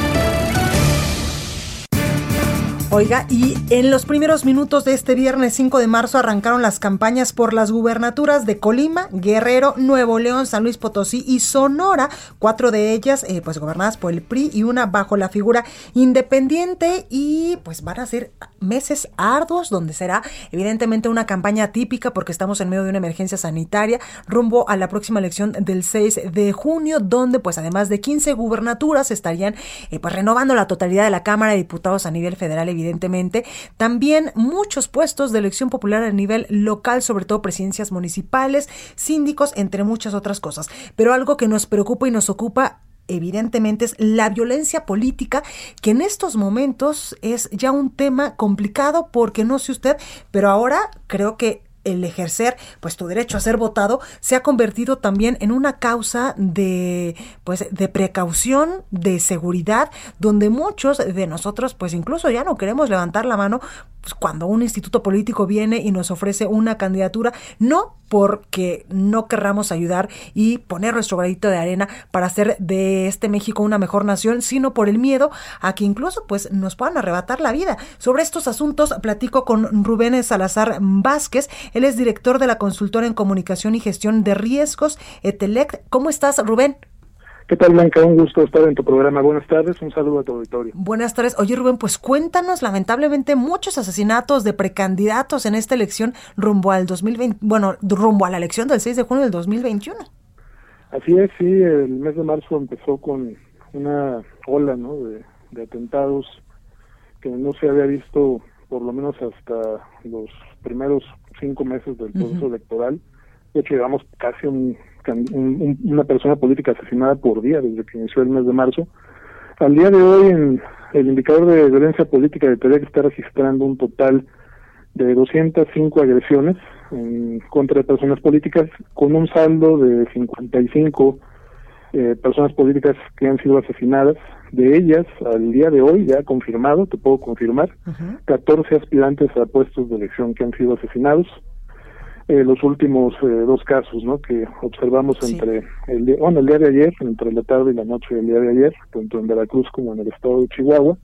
Oiga, y en los primeros minutos de este viernes 5 de marzo arrancaron las campañas por las gubernaturas de Colima, Guerrero, Nuevo León, San Luis Potosí y Sonora, cuatro de ellas eh, pues gobernadas por el PRI y una bajo la figura independiente y pues van a ser meses arduos donde será evidentemente una campaña típica porque estamos en medio de una emergencia sanitaria rumbo a la próxima elección del 6 de junio donde pues además de 15 gubernaturas estarían eh, pues renovando la totalidad de la Cámara de Diputados a nivel federal evidentemente. También muchos puestos de elección popular a nivel local, sobre todo presidencias municipales, síndicos, entre muchas otras cosas. Pero algo que nos preocupa y nos ocupa evidentemente es la violencia política, que en estos momentos es ya un tema complicado porque no sé usted, pero ahora creo que el ejercer pues tu derecho a ser votado se ha convertido también en una causa de pues de precaución de seguridad donde muchos de nosotros pues incluso ya no queremos levantar la mano pues, cuando un instituto político viene y nos ofrece una candidatura no porque no querramos ayudar y poner nuestro granito de arena para hacer de este México una mejor nación, sino por el miedo a que incluso pues nos puedan arrebatar la vida. Sobre estos asuntos platico con Rubén Salazar Vázquez, él es director de la consultora en comunicación y gestión de riesgos Etelect. ¿Cómo estás, Rubén? ¿Qué tal, Blanca? Un gusto estar en tu programa. Buenas tardes, un saludo a tu auditorio. Buenas tardes. Oye, Rubén, pues cuéntanos, lamentablemente, muchos asesinatos de precandidatos en esta elección rumbo al 2020, bueno, rumbo a la elección del 6 de junio del 2021. Así es, sí, el mes de marzo empezó con una ola, ¿no?, de, de atentados que no se había visto por lo menos hasta los primeros cinco meses del proceso electoral. De hecho, llevamos casi un, un- una persona política asesinada por día desde que inició el mes de marzo. Al día de hoy, en el indicador de violencia política de TEDx está registrando un total de 205 agresiones en contra de personas políticas, con un saldo de 55 eh, personas políticas que han sido asesinadas. De ellas, al día de hoy, ya confirmado, te puedo confirmar, 14 aspirantes a puestos de elección que han sido asesinados. Eh, los últimos eh, dos casos ¿no? que observamos entre el día, bueno, el día de ayer, entre la tarde y la noche del día de ayer, tanto en Veracruz como en el estado de Chihuahua.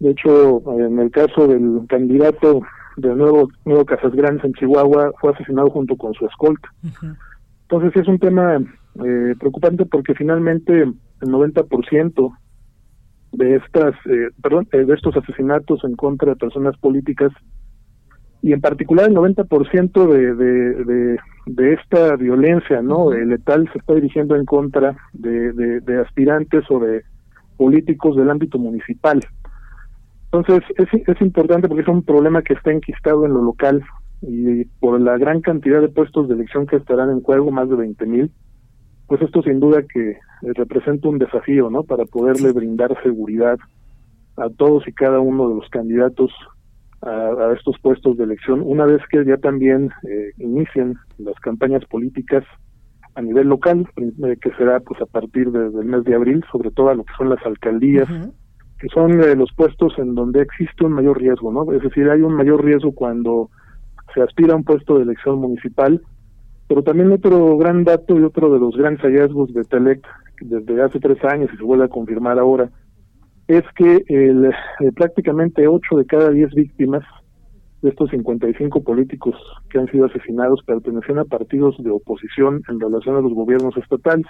De hecho, en el caso del candidato de nuevo, nuevo Casas Grandes en Chihuahua, fue asesinado junto con su escolta. Entonces sí es un tema eh, preocupante porque finalmente el 90% de estas, eh, perdón, eh, de estos asesinatos en contra de personas políticas y en particular el 90% de, de, de, de esta violencia no letal se está dirigiendo en contra de, de, de aspirantes o de políticos del ámbito municipal. Entonces es, es importante porque es un problema que está enquistado en lo local y por la gran cantidad de puestos de elección que estarán en juego, más de 20 mil, pues esto sin duda que eh, representa un desafío, ¿no? Para poderle brindar seguridad a todos y cada uno de los candidatos a, a estos puestos de elección, una vez que ya también eh, inicien las campañas políticas a nivel local, eh, que será pues a partir de- del mes de abril, sobre todo a lo que son las alcaldías, que son eh, los puestos en donde existe un mayor riesgo, ¿no? Es decir, hay un mayor riesgo cuando se aspira a un puesto de elección municipal, pero también otro gran dato y otro de los grandes hallazgos de Telec desde hace tres años y se vuelve a confirmar ahora, es que el, eh, prácticamente 8 de cada 10 víctimas de estos 55 políticos que han sido asesinados pertenecían a partidos de oposición en relación a los gobiernos estatales.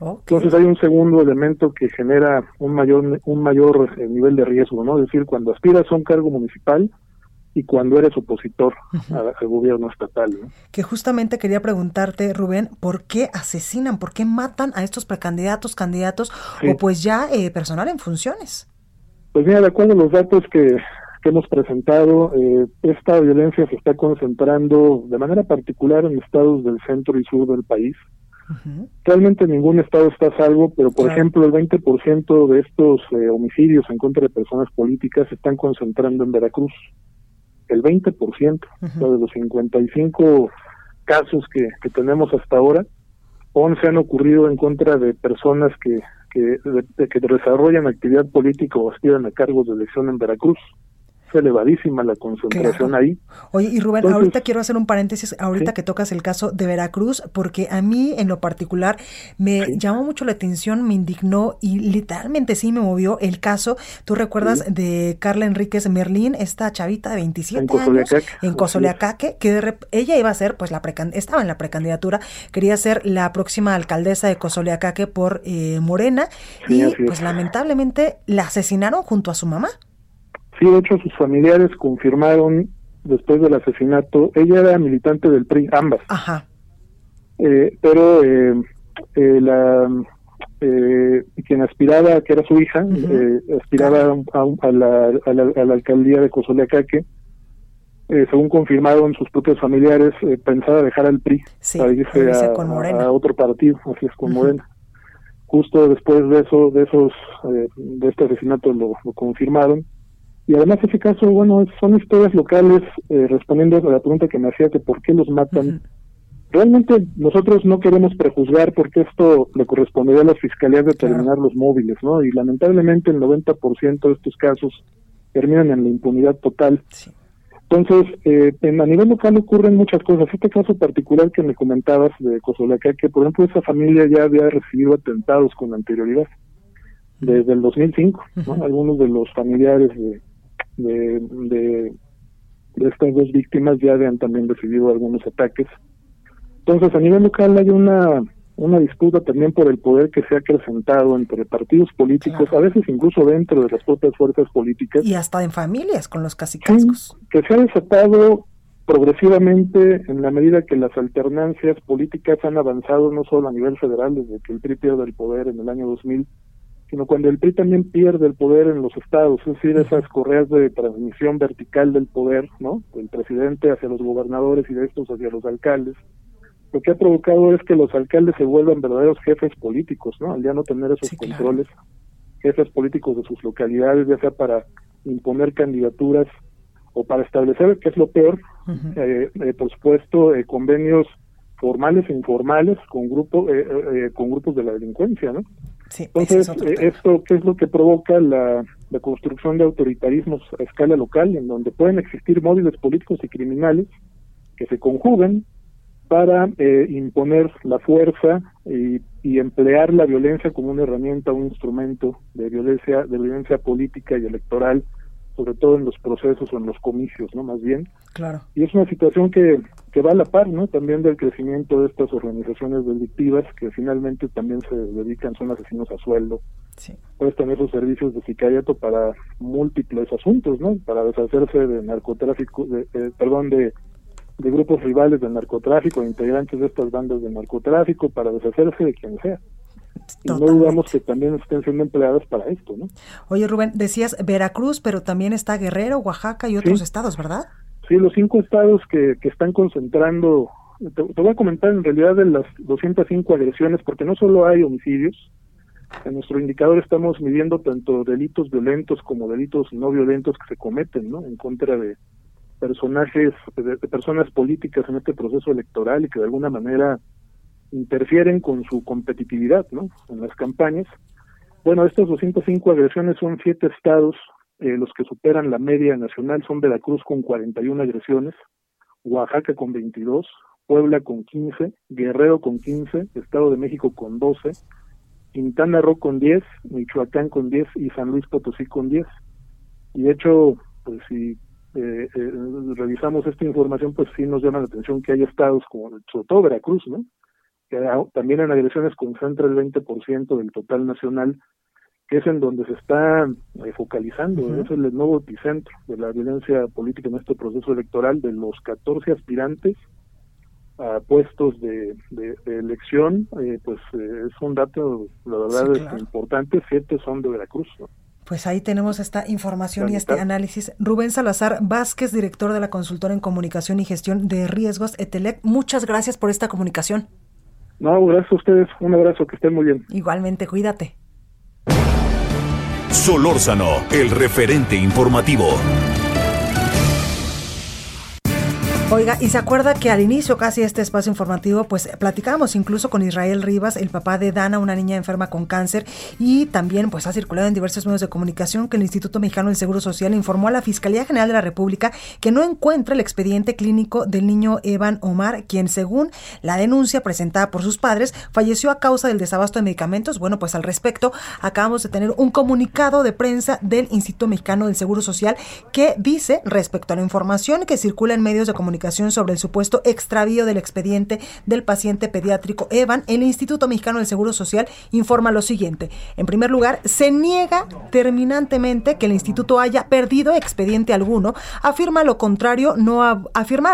Entonces hay un segundo elemento que genera un mayor un mayor eh, nivel de riesgo, ¿no? Es decir, cuando aspiras a un cargo municipal y cuando eres opositor al gobierno estatal. ¿no? Que justamente quería preguntarte, Rubén, ¿por qué asesinan, por qué matan a estos precandidatos, candidatos o pues ya eh, personal en funciones? Pues mira, de acuerdo a los datos que, que hemos presentado, eh, esta violencia se está concentrando de manera particular en estados del centro y sur del país. Realmente ningún estado está a salvo, pero por ejemplo el 20% de estos eh, homicidios en contra de personas políticas se están concentrando en Veracruz. El 20%, de los 55 casos que, que tenemos hasta ahora, 11 han ocurrido en contra de personas que, que, que desarrollan actividad política o aspiran a cargos de elección en Veracruz elevadísima la concentración ahí. Oye, y Rubén, ahorita quiero hacer un paréntesis, ahorita que tocas el caso de Veracruz, porque a mí en lo particular me llamó mucho la atención, me indignó y literalmente sí me movió el caso. ¿Tú recuerdas de Carla Enríquez Merlín, esta chavita de 27 años en Cozoleacaque, que de ella iba a ser, pues la estaba en la precandidatura, quería ser la próxima alcaldesa de Cozoleacaque por eh, Morena y pues lamentablemente la asesinaron junto a su mamá. Sí, de hecho sus familiares confirmaron después del asesinato, ella era militante del PRI, ambas. Ajá. Eh, pero eh, eh, la eh, quien aspiraba, que era su hija, eh, aspiraba a, la, a, la, alcaldía de Cozoleacaque, según confirmaron sus propios familiares, pensaba dejar al PRI para irse a, otro partido, así es, con Morena. Justo después de eso, de esos, de este asesinato lo confirmaron y además ese caso, bueno, son historias locales, eh, respondiendo a la pregunta que me hacía de por qué los matan. Realmente nosotros no queremos prejuzgar porque esto le correspondería a las fiscalías determinar los móviles, ¿no? Y lamentablemente el 90% de estos casos terminan en la impunidad total. Entonces, eh, en, a nivel local ocurren muchas cosas. Este caso particular que me comentabas de que por ejemplo, esa familia ya había recibido atentados con anterioridad, desde el 2005, ¿no? Algunos de los familiares de, de, de, estas dos víctimas ya habían también recibido algunos ataques. Entonces, a nivel local hay una, una disputa también por el poder que se ha acrecentado entre partidos políticos, a veces incluso dentro de las propias fuerzas políticas. Y hasta en familias con los casicascos. que se ha desatado progresivamente en la medida que las alternancias políticas han avanzado no solo a nivel federal, desde que el PRI pierde el poder en el año 2000, sino cuando el PRI también pierde el poder en los estados, es decir, esas correas de transmisión vertical del poder, ¿no? Del presidente hacia los gobernadores y de estos hacia los alcaldes. Lo que ha provocado es que los alcaldes se vuelvan verdaderos jefes políticos, ¿no? Al ya no tener esos controles, jefes políticos de sus localidades, ya sea para imponer candidaturas o para establecer, que es lo peor, eh, eh, por supuesto, eh, convenios formales e informales con grupo, con grupos de la delincuencia, ¿no? Entonces, eh, ¿esto qué es lo que provoca la, construcción de autoritarismos a escala local, en donde pueden existir móviles políticos y criminales que se conjuguen para eh, imponer la fuerza y, y, emplear la violencia como una herramienta, un instrumento de violencia, de violencia política y electoral sobre todo en los procesos o en los comicios, ¿no? Más bien. Claro. Y es una situación que, que va a la par, ¿no? También del crecimiento de estas organizaciones delictivas que finalmente también se dedican, son asesinos a sueldo. Sí. tener sus servicios de sicariato para múltiples asuntos, ¿no? Para deshacerse de narcotráfico, de, perdón, de, de grupos rivales del narcotráfico, integrantes de estas bandas de narcotráfico, para deshacerse de quien sea. Y no dudamos que también estén siendo empleadas para esto, ¿no? Oye, Rubén, decías Veracruz, pero también está Guerrero, Oaxaca y otros estados, ¿verdad? Sí, los cinco estados que, que están concentrando, te, voy a comentar en realidad de las 205 agresiones, porque no solo hay homicidios, en nuestro indicador estamos midiendo tanto delitos violentos como delitos no violentos que se cometen, ¿no? En contra de personajes, de personas políticas en este proceso electoral y que de alguna manera interfieren con su competitividad ¿no? en las campañas. Bueno, estas 205 agresiones son siete estados, eh, los que superan la media nacional son Veracruz con 41 agresiones, Oaxaca con 22, Puebla con 15, Guerrero con 15, Estado de México con 12, Quintana Roo con 10, Michoacán con 10 y San Luis Potosí con 10. Y de hecho, pues si eh, eh, revisamos esta información, pues sí nos llama la atención que hay estados como sobre todo Veracruz, ¿no? Que también en agresiones concentra el 20% del total nacional, que es en donde se está eh, focalizando, es el nuevo epicentro de la violencia política en este proceso electoral de los 14 aspirantes a puestos de, de, elección, pues es un dato, la verdad, es importante, siete son de Veracruz. ¿no? Pues ahí tenemos esta información y este análisis. Rubén Salazar Vázquez, director de la consultora en comunicación y gestión de riesgos ETELEC. Muchas gracias por esta comunicación. No, gracias a ustedes. Un abrazo, que estén muy bien. Igualmente, cuídate. Solórzano, el referente informativo. Oiga, y se acuerda que al inicio casi este espacio informativo, pues platicamos incluso con Israel Rivas, el papá de Dana, una niña enferma con cáncer, y también pues ha circulado en diversos medios de comunicación que el Instituto Mexicano del Seguro Social informó a la Fiscalía General de la República que no encuentra el expediente clínico del niño Evan Omar, quien según la denuncia presentada por sus padres, falleció a causa del desabasto de medicamentos. Bueno, pues al respecto, acabamos de tener un comunicado de prensa del Instituto Mexicano del Seguro Social que dice respecto a la información que circula en medios de comunicación sobre el supuesto extravío del expediente del paciente pediátrico Evan, el Instituto Mexicano del Seguro Social informa lo siguiente. En primer lugar, se niega terminantemente que el instituto haya perdido expediente alguno. Afirma lo contrario, no a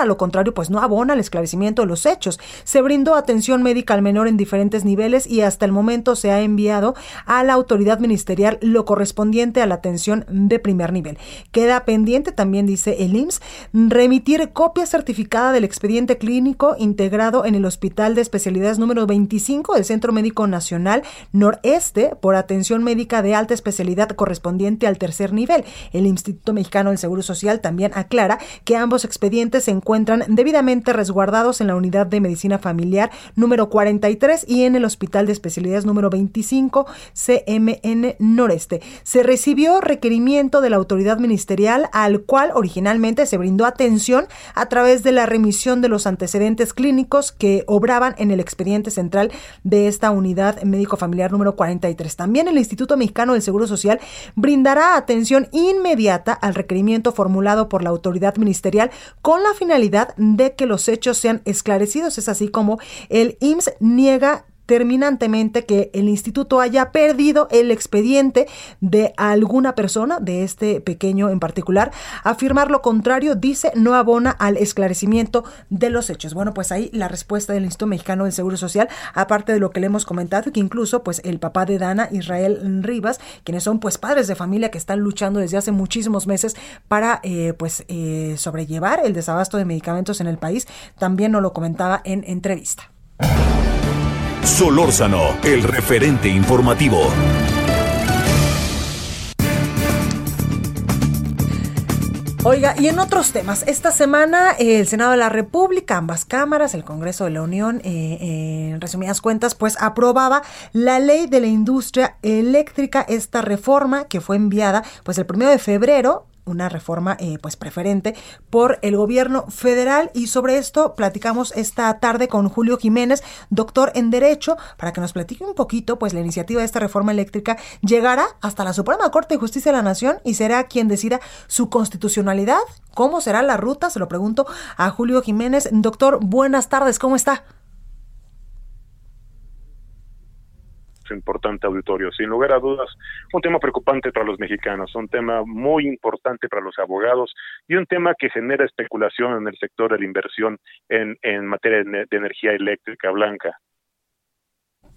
lo contrario, pues no abona el esclarecimiento de los hechos. Se brindó atención médica al menor en diferentes niveles y hasta el momento se ha enviado a la autoridad ministerial lo correspondiente a la atención de primer nivel. Queda pendiente, también dice el IMSS, remitir copias certificada del expediente clínico integrado en el Hospital de Especialidades número 25 del Centro Médico Nacional Noreste por atención médica de alta especialidad correspondiente al tercer nivel. El Instituto Mexicano del Seguro Social también aclara que ambos expedientes se encuentran debidamente resguardados en la Unidad de Medicina Familiar número 43 y en el Hospital de Especialidades número 25 CMN Noreste. Se recibió requerimiento de la autoridad ministerial al cual originalmente se brindó atención a través de la remisión de los antecedentes clínicos que obraban en el expediente central de esta unidad médico familiar número 43. También el Instituto Mexicano del Seguro Social brindará atención inmediata al requerimiento formulado por la autoridad ministerial con la finalidad de que los hechos sean esclarecidos. Es así como el IMSS niega terminantemente que el instituto haya perdido el expediente de alguna persona, de este pequeño en particular. Afirmar lo contrario, dice, no abona al esclarecimiento de los hechos. Bueno, pues ahí la respuesta del Instituto Mexicano del Seguro Social, aparte de lo que le hemos comentado, que incluso pues el papá de Dana, Israel Rivas, quienes son pues padres de familia que están luchando desde hace muchísimos meses para eh, pues eh, sobrellevar el desabasto de medicamentos en el país, también nos lo comentaba en entrevista. Solórzano, el referente informativo. Oiga, y en otros temas, esta semana el Senado de la República, ambas cámaras, el Congreso de la Unión, eh, en resumidas cuentas, pues aprobaba la ley de la industria eléctrica, esta reforma que fue enviada pues el primero de febrero una reforma eh, pues preferente por el gobierno federal y sobre esto platicamos esta tarde con Julio Jiménez, doctor en Derecho, para que nos platique un poquito pues la iniciativa de esta reforma eléctrica llegará hasta la Suprema Corte de Justicia de la Nación y será quien decida su constitucionalidad. ¿Cómo será la ruta? Se lo pregunto a Julio Jiménez. Doctor, buenas tardes, ¿cómo está? Importante auditorio. Sin lugar a dudas, un tema preocupante para los mexicanos, un tema muy importante para los abogados y un tema que genera especulación en el sector de la inversión en, en materia de energía eléctrica blanca.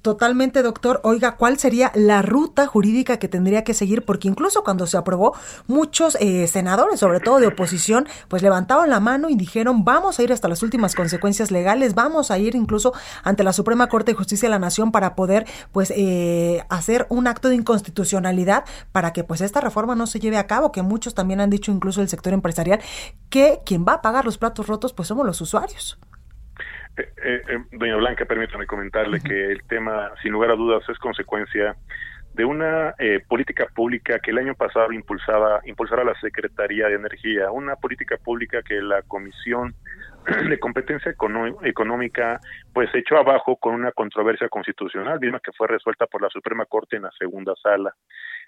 Totalmente, doctor. Oiga, ¿cuál sería la ruta jurídica que tendría que seguir? Porque incluso cuando se aprobó, muchos eh, senadores, sobre todo de oposición, pues levantaron la mano y dijeron, vamos a ir hasta las últimas consecuencias legales, vamos a ir incluso ante la Suprema Corte de Justicia de la Nación para poder, pues, eh, hacer un acto de inconstitucionalidad para que, pues, esta reforma no se lleve a cabo, que muchos también han dicho, incluso el sector empresarial, que quien va a pagar los platos rotos, pues, somos los usuarios. Eh, eh, eh, doña Blanca, permítame comentarle que el tema, sin lugar a dudas, es consecuencia de una política pública que el año pasado impulsaba impulsara la Secretaría de Energía, una política pública que la Comisión de competencia económica pues echó abajo con una controversia constitucional, misma que fue resuelta por la Suprema Corte en la segunda sala.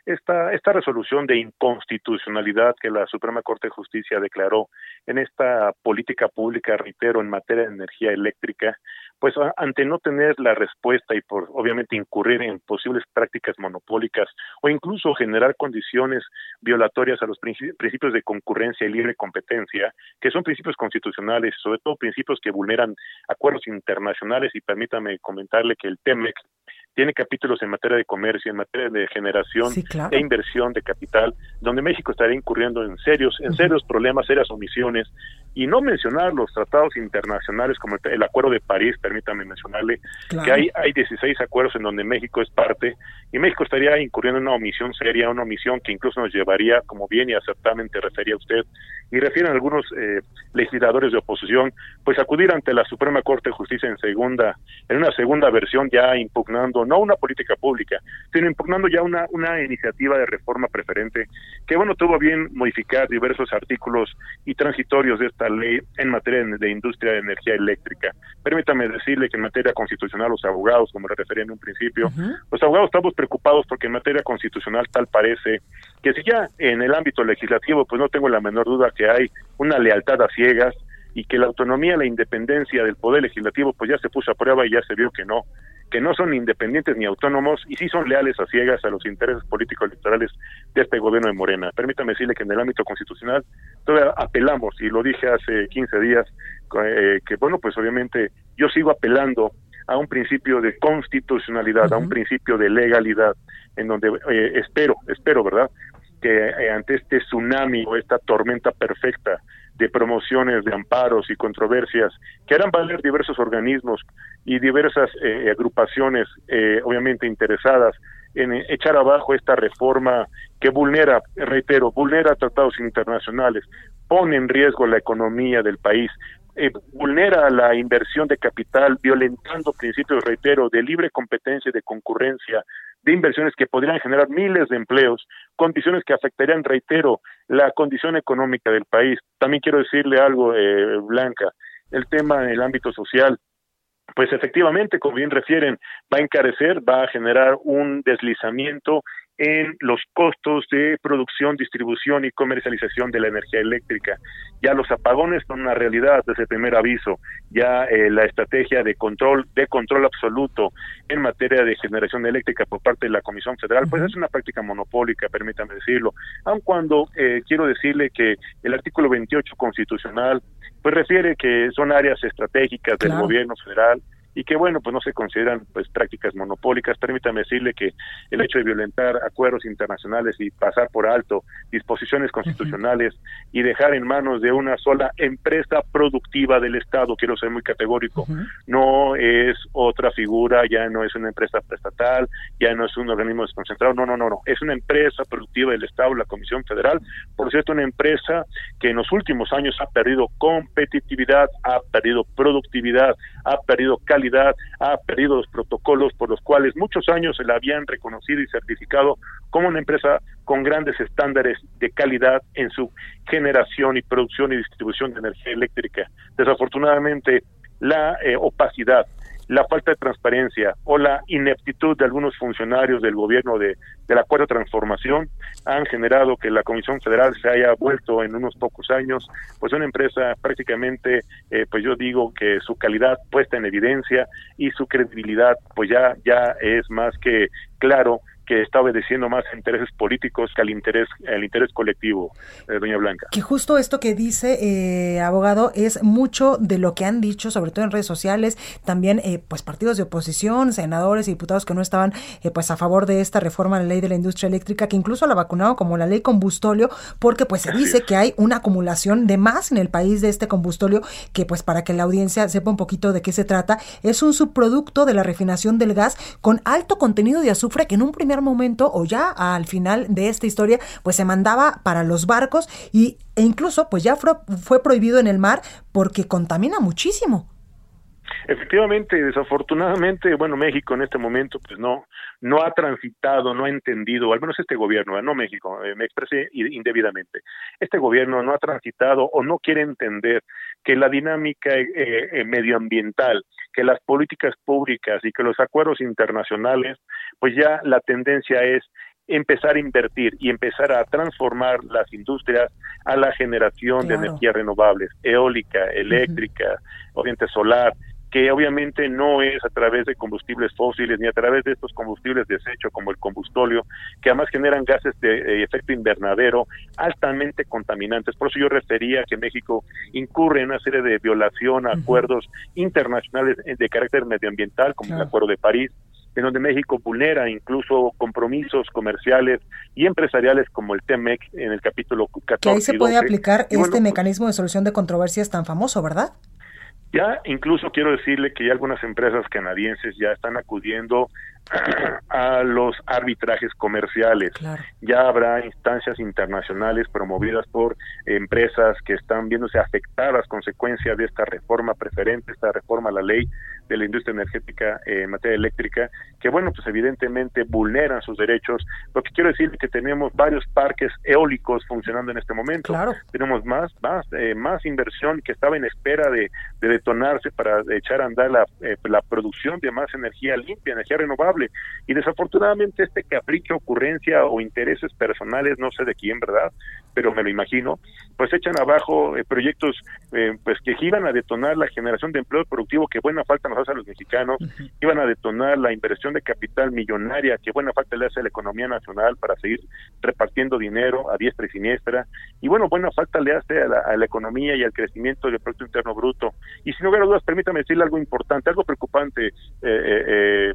Esta, esta resolución de inconstitucionalidad que la Suprema Corte de Justicia declaró en esta política pública, reitero, en materia de energía eléctrica, pues ante no tener la respuesta y por obviamente incurrir en posibles prácticas monopólicas o incluso generar condiciones violatorias a los principios de concurrencia y libre competencia, que son principios constitucionales, sobre todo principios que vulneran acuerdos internacionales y permítame comentarle que el TEMEC tiene capítulos en materia de comercio, en materia de generación e inversión de capital, donde México estaría incurriendo en serios, en serios problemas, serias omisiones, y no mencionar los tratados internacionales como el, Acuerdo de París, permítame mencionarle, que hay, hay 16 acuerdos en donde México es parte, y México estaría incurriendo en una omisión seria, una omisión que incluso nos llevaría, como bien y acertadamente refería usted, y refieren algunos eh, legisladores de oposición, pues acudir ante la Suprema Corte de Justicia en segunda, en una segunda versión ya impugnando no una política pública, sino impugnando ya una, una iniciativa de reforma preferente que bueno tuvo bien modificar diversos artículos y transitorios de esta ley en materia de, industria de energía eléctrica. Permítame decirle que en materia constitucional los abogados, como le refería en un principio, los abogados estamos preocupados porque en materia constitucional tal parece que si ya en el ámbito legislativo, pues no tengo la menor duda que hay una lealtad a ciegas y que la autonomía, la independencia del poder legislativo, pues ya se puso a prueba y ya se vio que no, que no son independientes ni autónomos y sí son leales a ciegas a los intereses políticos electorales de este gobierno de Morena. Permítame decirle que en el ámbito constitucional todavía apelamos, y lo dije hace 15 días, eh, que bueno, pues obviamente yo sigo apelando a un principio de constitucionalidad, a un principio de legalidad, en donde eh, espero, espero, ¿verdad?, que eh, ante este tsunami o esta tormenta perfecta de promociones, de amparos y controversias que harán valer diversos organismos y diversas eh, agrupaciones, eh, obviamente interesadas en echar abajo esta reforma que vulnera, reitero, vulnera tratados internacionales, pone en riesgo la economía del país, eh, vulnera la inversión de capital, violentando principios, reitero, de libre competencia y de concurrencia, de inversiones que podrían generar miles de empleos, condiciones que afectarían, reitero, la condición económica del país. También quiero decirle algo, eh, Blanca, el tema en el ámbito social, pues efectivamente, como bien refieren, va a encarecer, va a generar un deslizamiento en los costos de producción, distribución y comercialización de la energía eléctrica. Ya los apagones son una realidad desde el primer aviso. Ya eh, la estrategia de control, de control absoluto en materia de generación eléctrica por parte de la Comisión Federal, pues es una práctica monopólica, permítame decirlo. Aun cuando eh, quiero decirle que el artículo 28 constitucional, pues refiere que son áreas estratégicas del gobierno federal y que bueno, pues no se consideran pues prácticas monopólicas. Permítame decirle que el hecho de violentar acuerdos internacionales y pasar por alto disposiciones constitucionales y dejar en manos de una sola empresa productiva del Estado, quiero ser muy categórico, no es otra figura, ya no es una empresa prestatal, ya no es un organismo desconcentrado, no, no, no, no, es una empresa productiva del Estado, la Comisión Federal, por cierto, una empresa que en los últimos años ha perdido competitividad, ha perdido productividad, ha perdido calidad ha perdido los protocolos por los cuales muchos años se la habían reconocido y certificado como una empresa con grandes estándares de calidad en su generación y producción y distribución de energía eléctrica. Desafortunadamente, la eh, opacidad, la falta de transparencia o la ineptitud de algunos funcionarios del gobierno de, de la Cuarta Transformación han generado que la Comisión Federal se haya vuelto en unos pocos años pues una empresa prácticamente eh, pues yo digo que su calidad puesta en evidencia y su credibilidad pues ya ya es más que claro que está obedeciendo más a intereses políticos que al interés, al interés colectivo, eh, doña Blanca. Que justo esto que dice, eh, abogado, es mucho de lo que han dicho, sobre todo en redes sociales, también eh, pues partidos de oposición, senadores y diputados que no estaban pues a favor de esta reforma a la ley de la industria eléctrica, que incluso la vacunado como la ley combustolio, porque pues se dice que hay una acumulación de más en el país de este combustolio, que pues para que la audiencia sepa un poquito de qué se trata, es un subproducto de la refinación del gas con alto contenido de azufre que en un primer momento o ya al final de esta historia pues se mandaba para los barcos y, e incluso pues ya fue, fue prohibido en el mar porque contamina muchísimo. Efectivamente, desafortunadamente, bueno, México en este momento pues no no ha transitado, no ha entendido, al menos este gobierno, no México, eh, me expresé indebidamente. Este gobierno no ha transitado o no quiere entender que la dinámica eh, eh, medioambiental, que las políticas públicas y que los acuerdos internacionales, pues ya la tendencia es empezar a invertir y empezar a transformar las industrias a la generación de energías renovables, eólica, eléctrica, oriente solar, que obviamente no es a través de combustibles fósiles ni a través de estos combustibles desecho como el combustóleo, que además generan gases de eh, efecto invernadero altamente contaminantes. Por eso yo refería que México incurre en una serie de violación a acuerdos internacionales de carácter medioambiental, como el Acuerdo de París, en donde México vulnera incluso compromisos comerciales y empresariales como el TEMEC en el capítulo 14. Que ahí se puede aplicar este mecanismo de solución de controversias tan famoso, ¿verdad? Ya incluso quiero decirle que ya algunas empresas canadienses ya están acudiendo a los arbitrajes comerciales. Ya habrá instancias internacionales promovidas por empresas que están viéndose afectadas consecuencias de esta reforma preferente, esta reforma a la ley de la industria energética en materia eléctrica, que bueno, pues evidentemente vulneran sus derechos. Lo que quiero decir es que tenemos varios parques eólicos funcionando en este momento. Tenemos más, más, eh, más inversión que estaba en espera de, detonarse para echar a andar la, eh, la producción de más energía limpia, energía renovable y desafortunadamente este capricho, ocurrencia o intereses personales, no sé de quién, ¿verdad? Pero me lo imagino, pues echan abajo eh, proyectos eh, pues que iban a detonar la generación de empleo productivo que buena falta nos hace a los mexicanos, iban a detonar la inversión de capital millonaria que buena falta le hace a la economía nacional para seguir repartiendo dinero a diestra y siniestra, y bueno, buena falta le hace a la, economía y al crecimiento del Producto Interno Bruto. Y si no hubiera dudas, permítame decirle algo importante, algo preocupante, eh,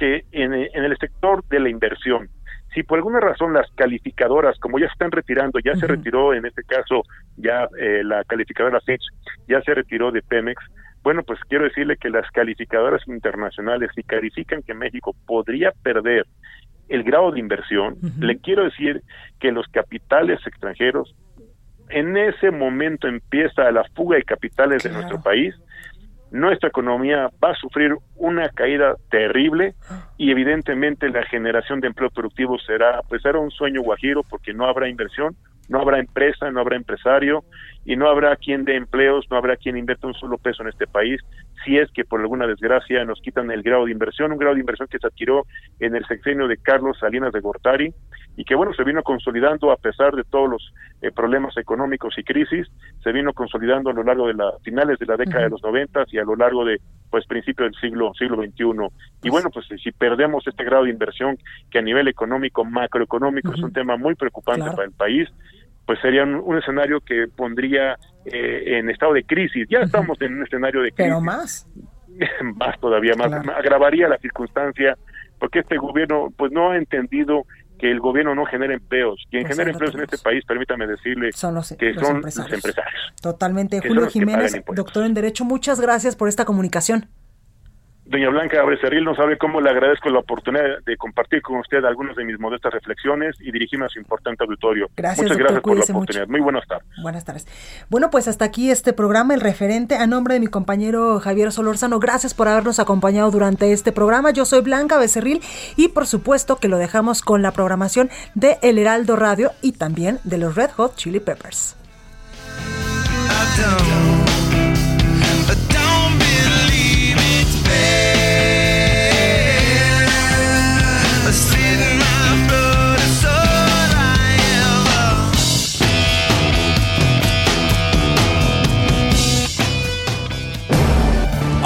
que en, el sector de la inversión, si por alguna razón las calificadoras, como ya se están retirando, ya se retiró en este caso ya eh, la calificadora Fitch, ya se retiró de Pemex, bueno, pues quiero decirle que las calificadoras internacionales, si califican que México podría perder el grado de inversión, le quiero decir que los capitales extranjeros, en ese momento empieza la fuga de capitales de nuestro país, nuestra economía va a sufrir una caída terrible y evidentemente la generación de empleo productivo será pues será un sueño guajiro porque no habrá inversión, no habrá empresa, no habrá empresario y no habrá quien dé empleos, no habrá quien invierta un solo peso en este país si es que por alguna desgracia nos quitan el grado de inversión, un grado de inversión que se adquirió en el sexenio de Carlos Salinas de Gortari y que bueno, se vino consolidando a pesar de todos los eh, problemas económicos y crisis, se vino consolidando a lo largo de las finales de la década de los noventas y a lo largo de pues principio del siglo siglo XXI. Y bueno, pues si perdemos este grado de inversión que a nivel económico, macroeconómico es un tema muy preocupante para el país, pues sería un, escenario que pondría eh, en estado de crisis. Ya estamos en un escenario de crisis. Pero más. más todavía más. Agravaría la circunstancia porque este gobierno pues no ha entendido que el gobierno no genera empleos. Quien genera empleos en este país, permítame decirle son los, que son empresarios. los empresarios. Totalmente. Julio Jiménez, doctor en Derecho, muchas gracias por esta comunicación. Doña Blanca Abrecerril no sabe cómo le agradezco la oportunidad de compartir con usted algunas de mis modestas reflexiones y dirigirme a su importante auditorio. Gracias, Muchas gracias por la oportunidad. Muy buenas tardes. Buenas tardes. Bueno, pues hasta aquí este programa, el referente, a nombre de mi compañero Javier Solórzano. Gracias por habernos acompañado durante este programa. Yo soy Blanca Becerril y por supuesto que lo dejamos con la programación de El Heraldo Radio y también de los Red Hot Chili Peppers.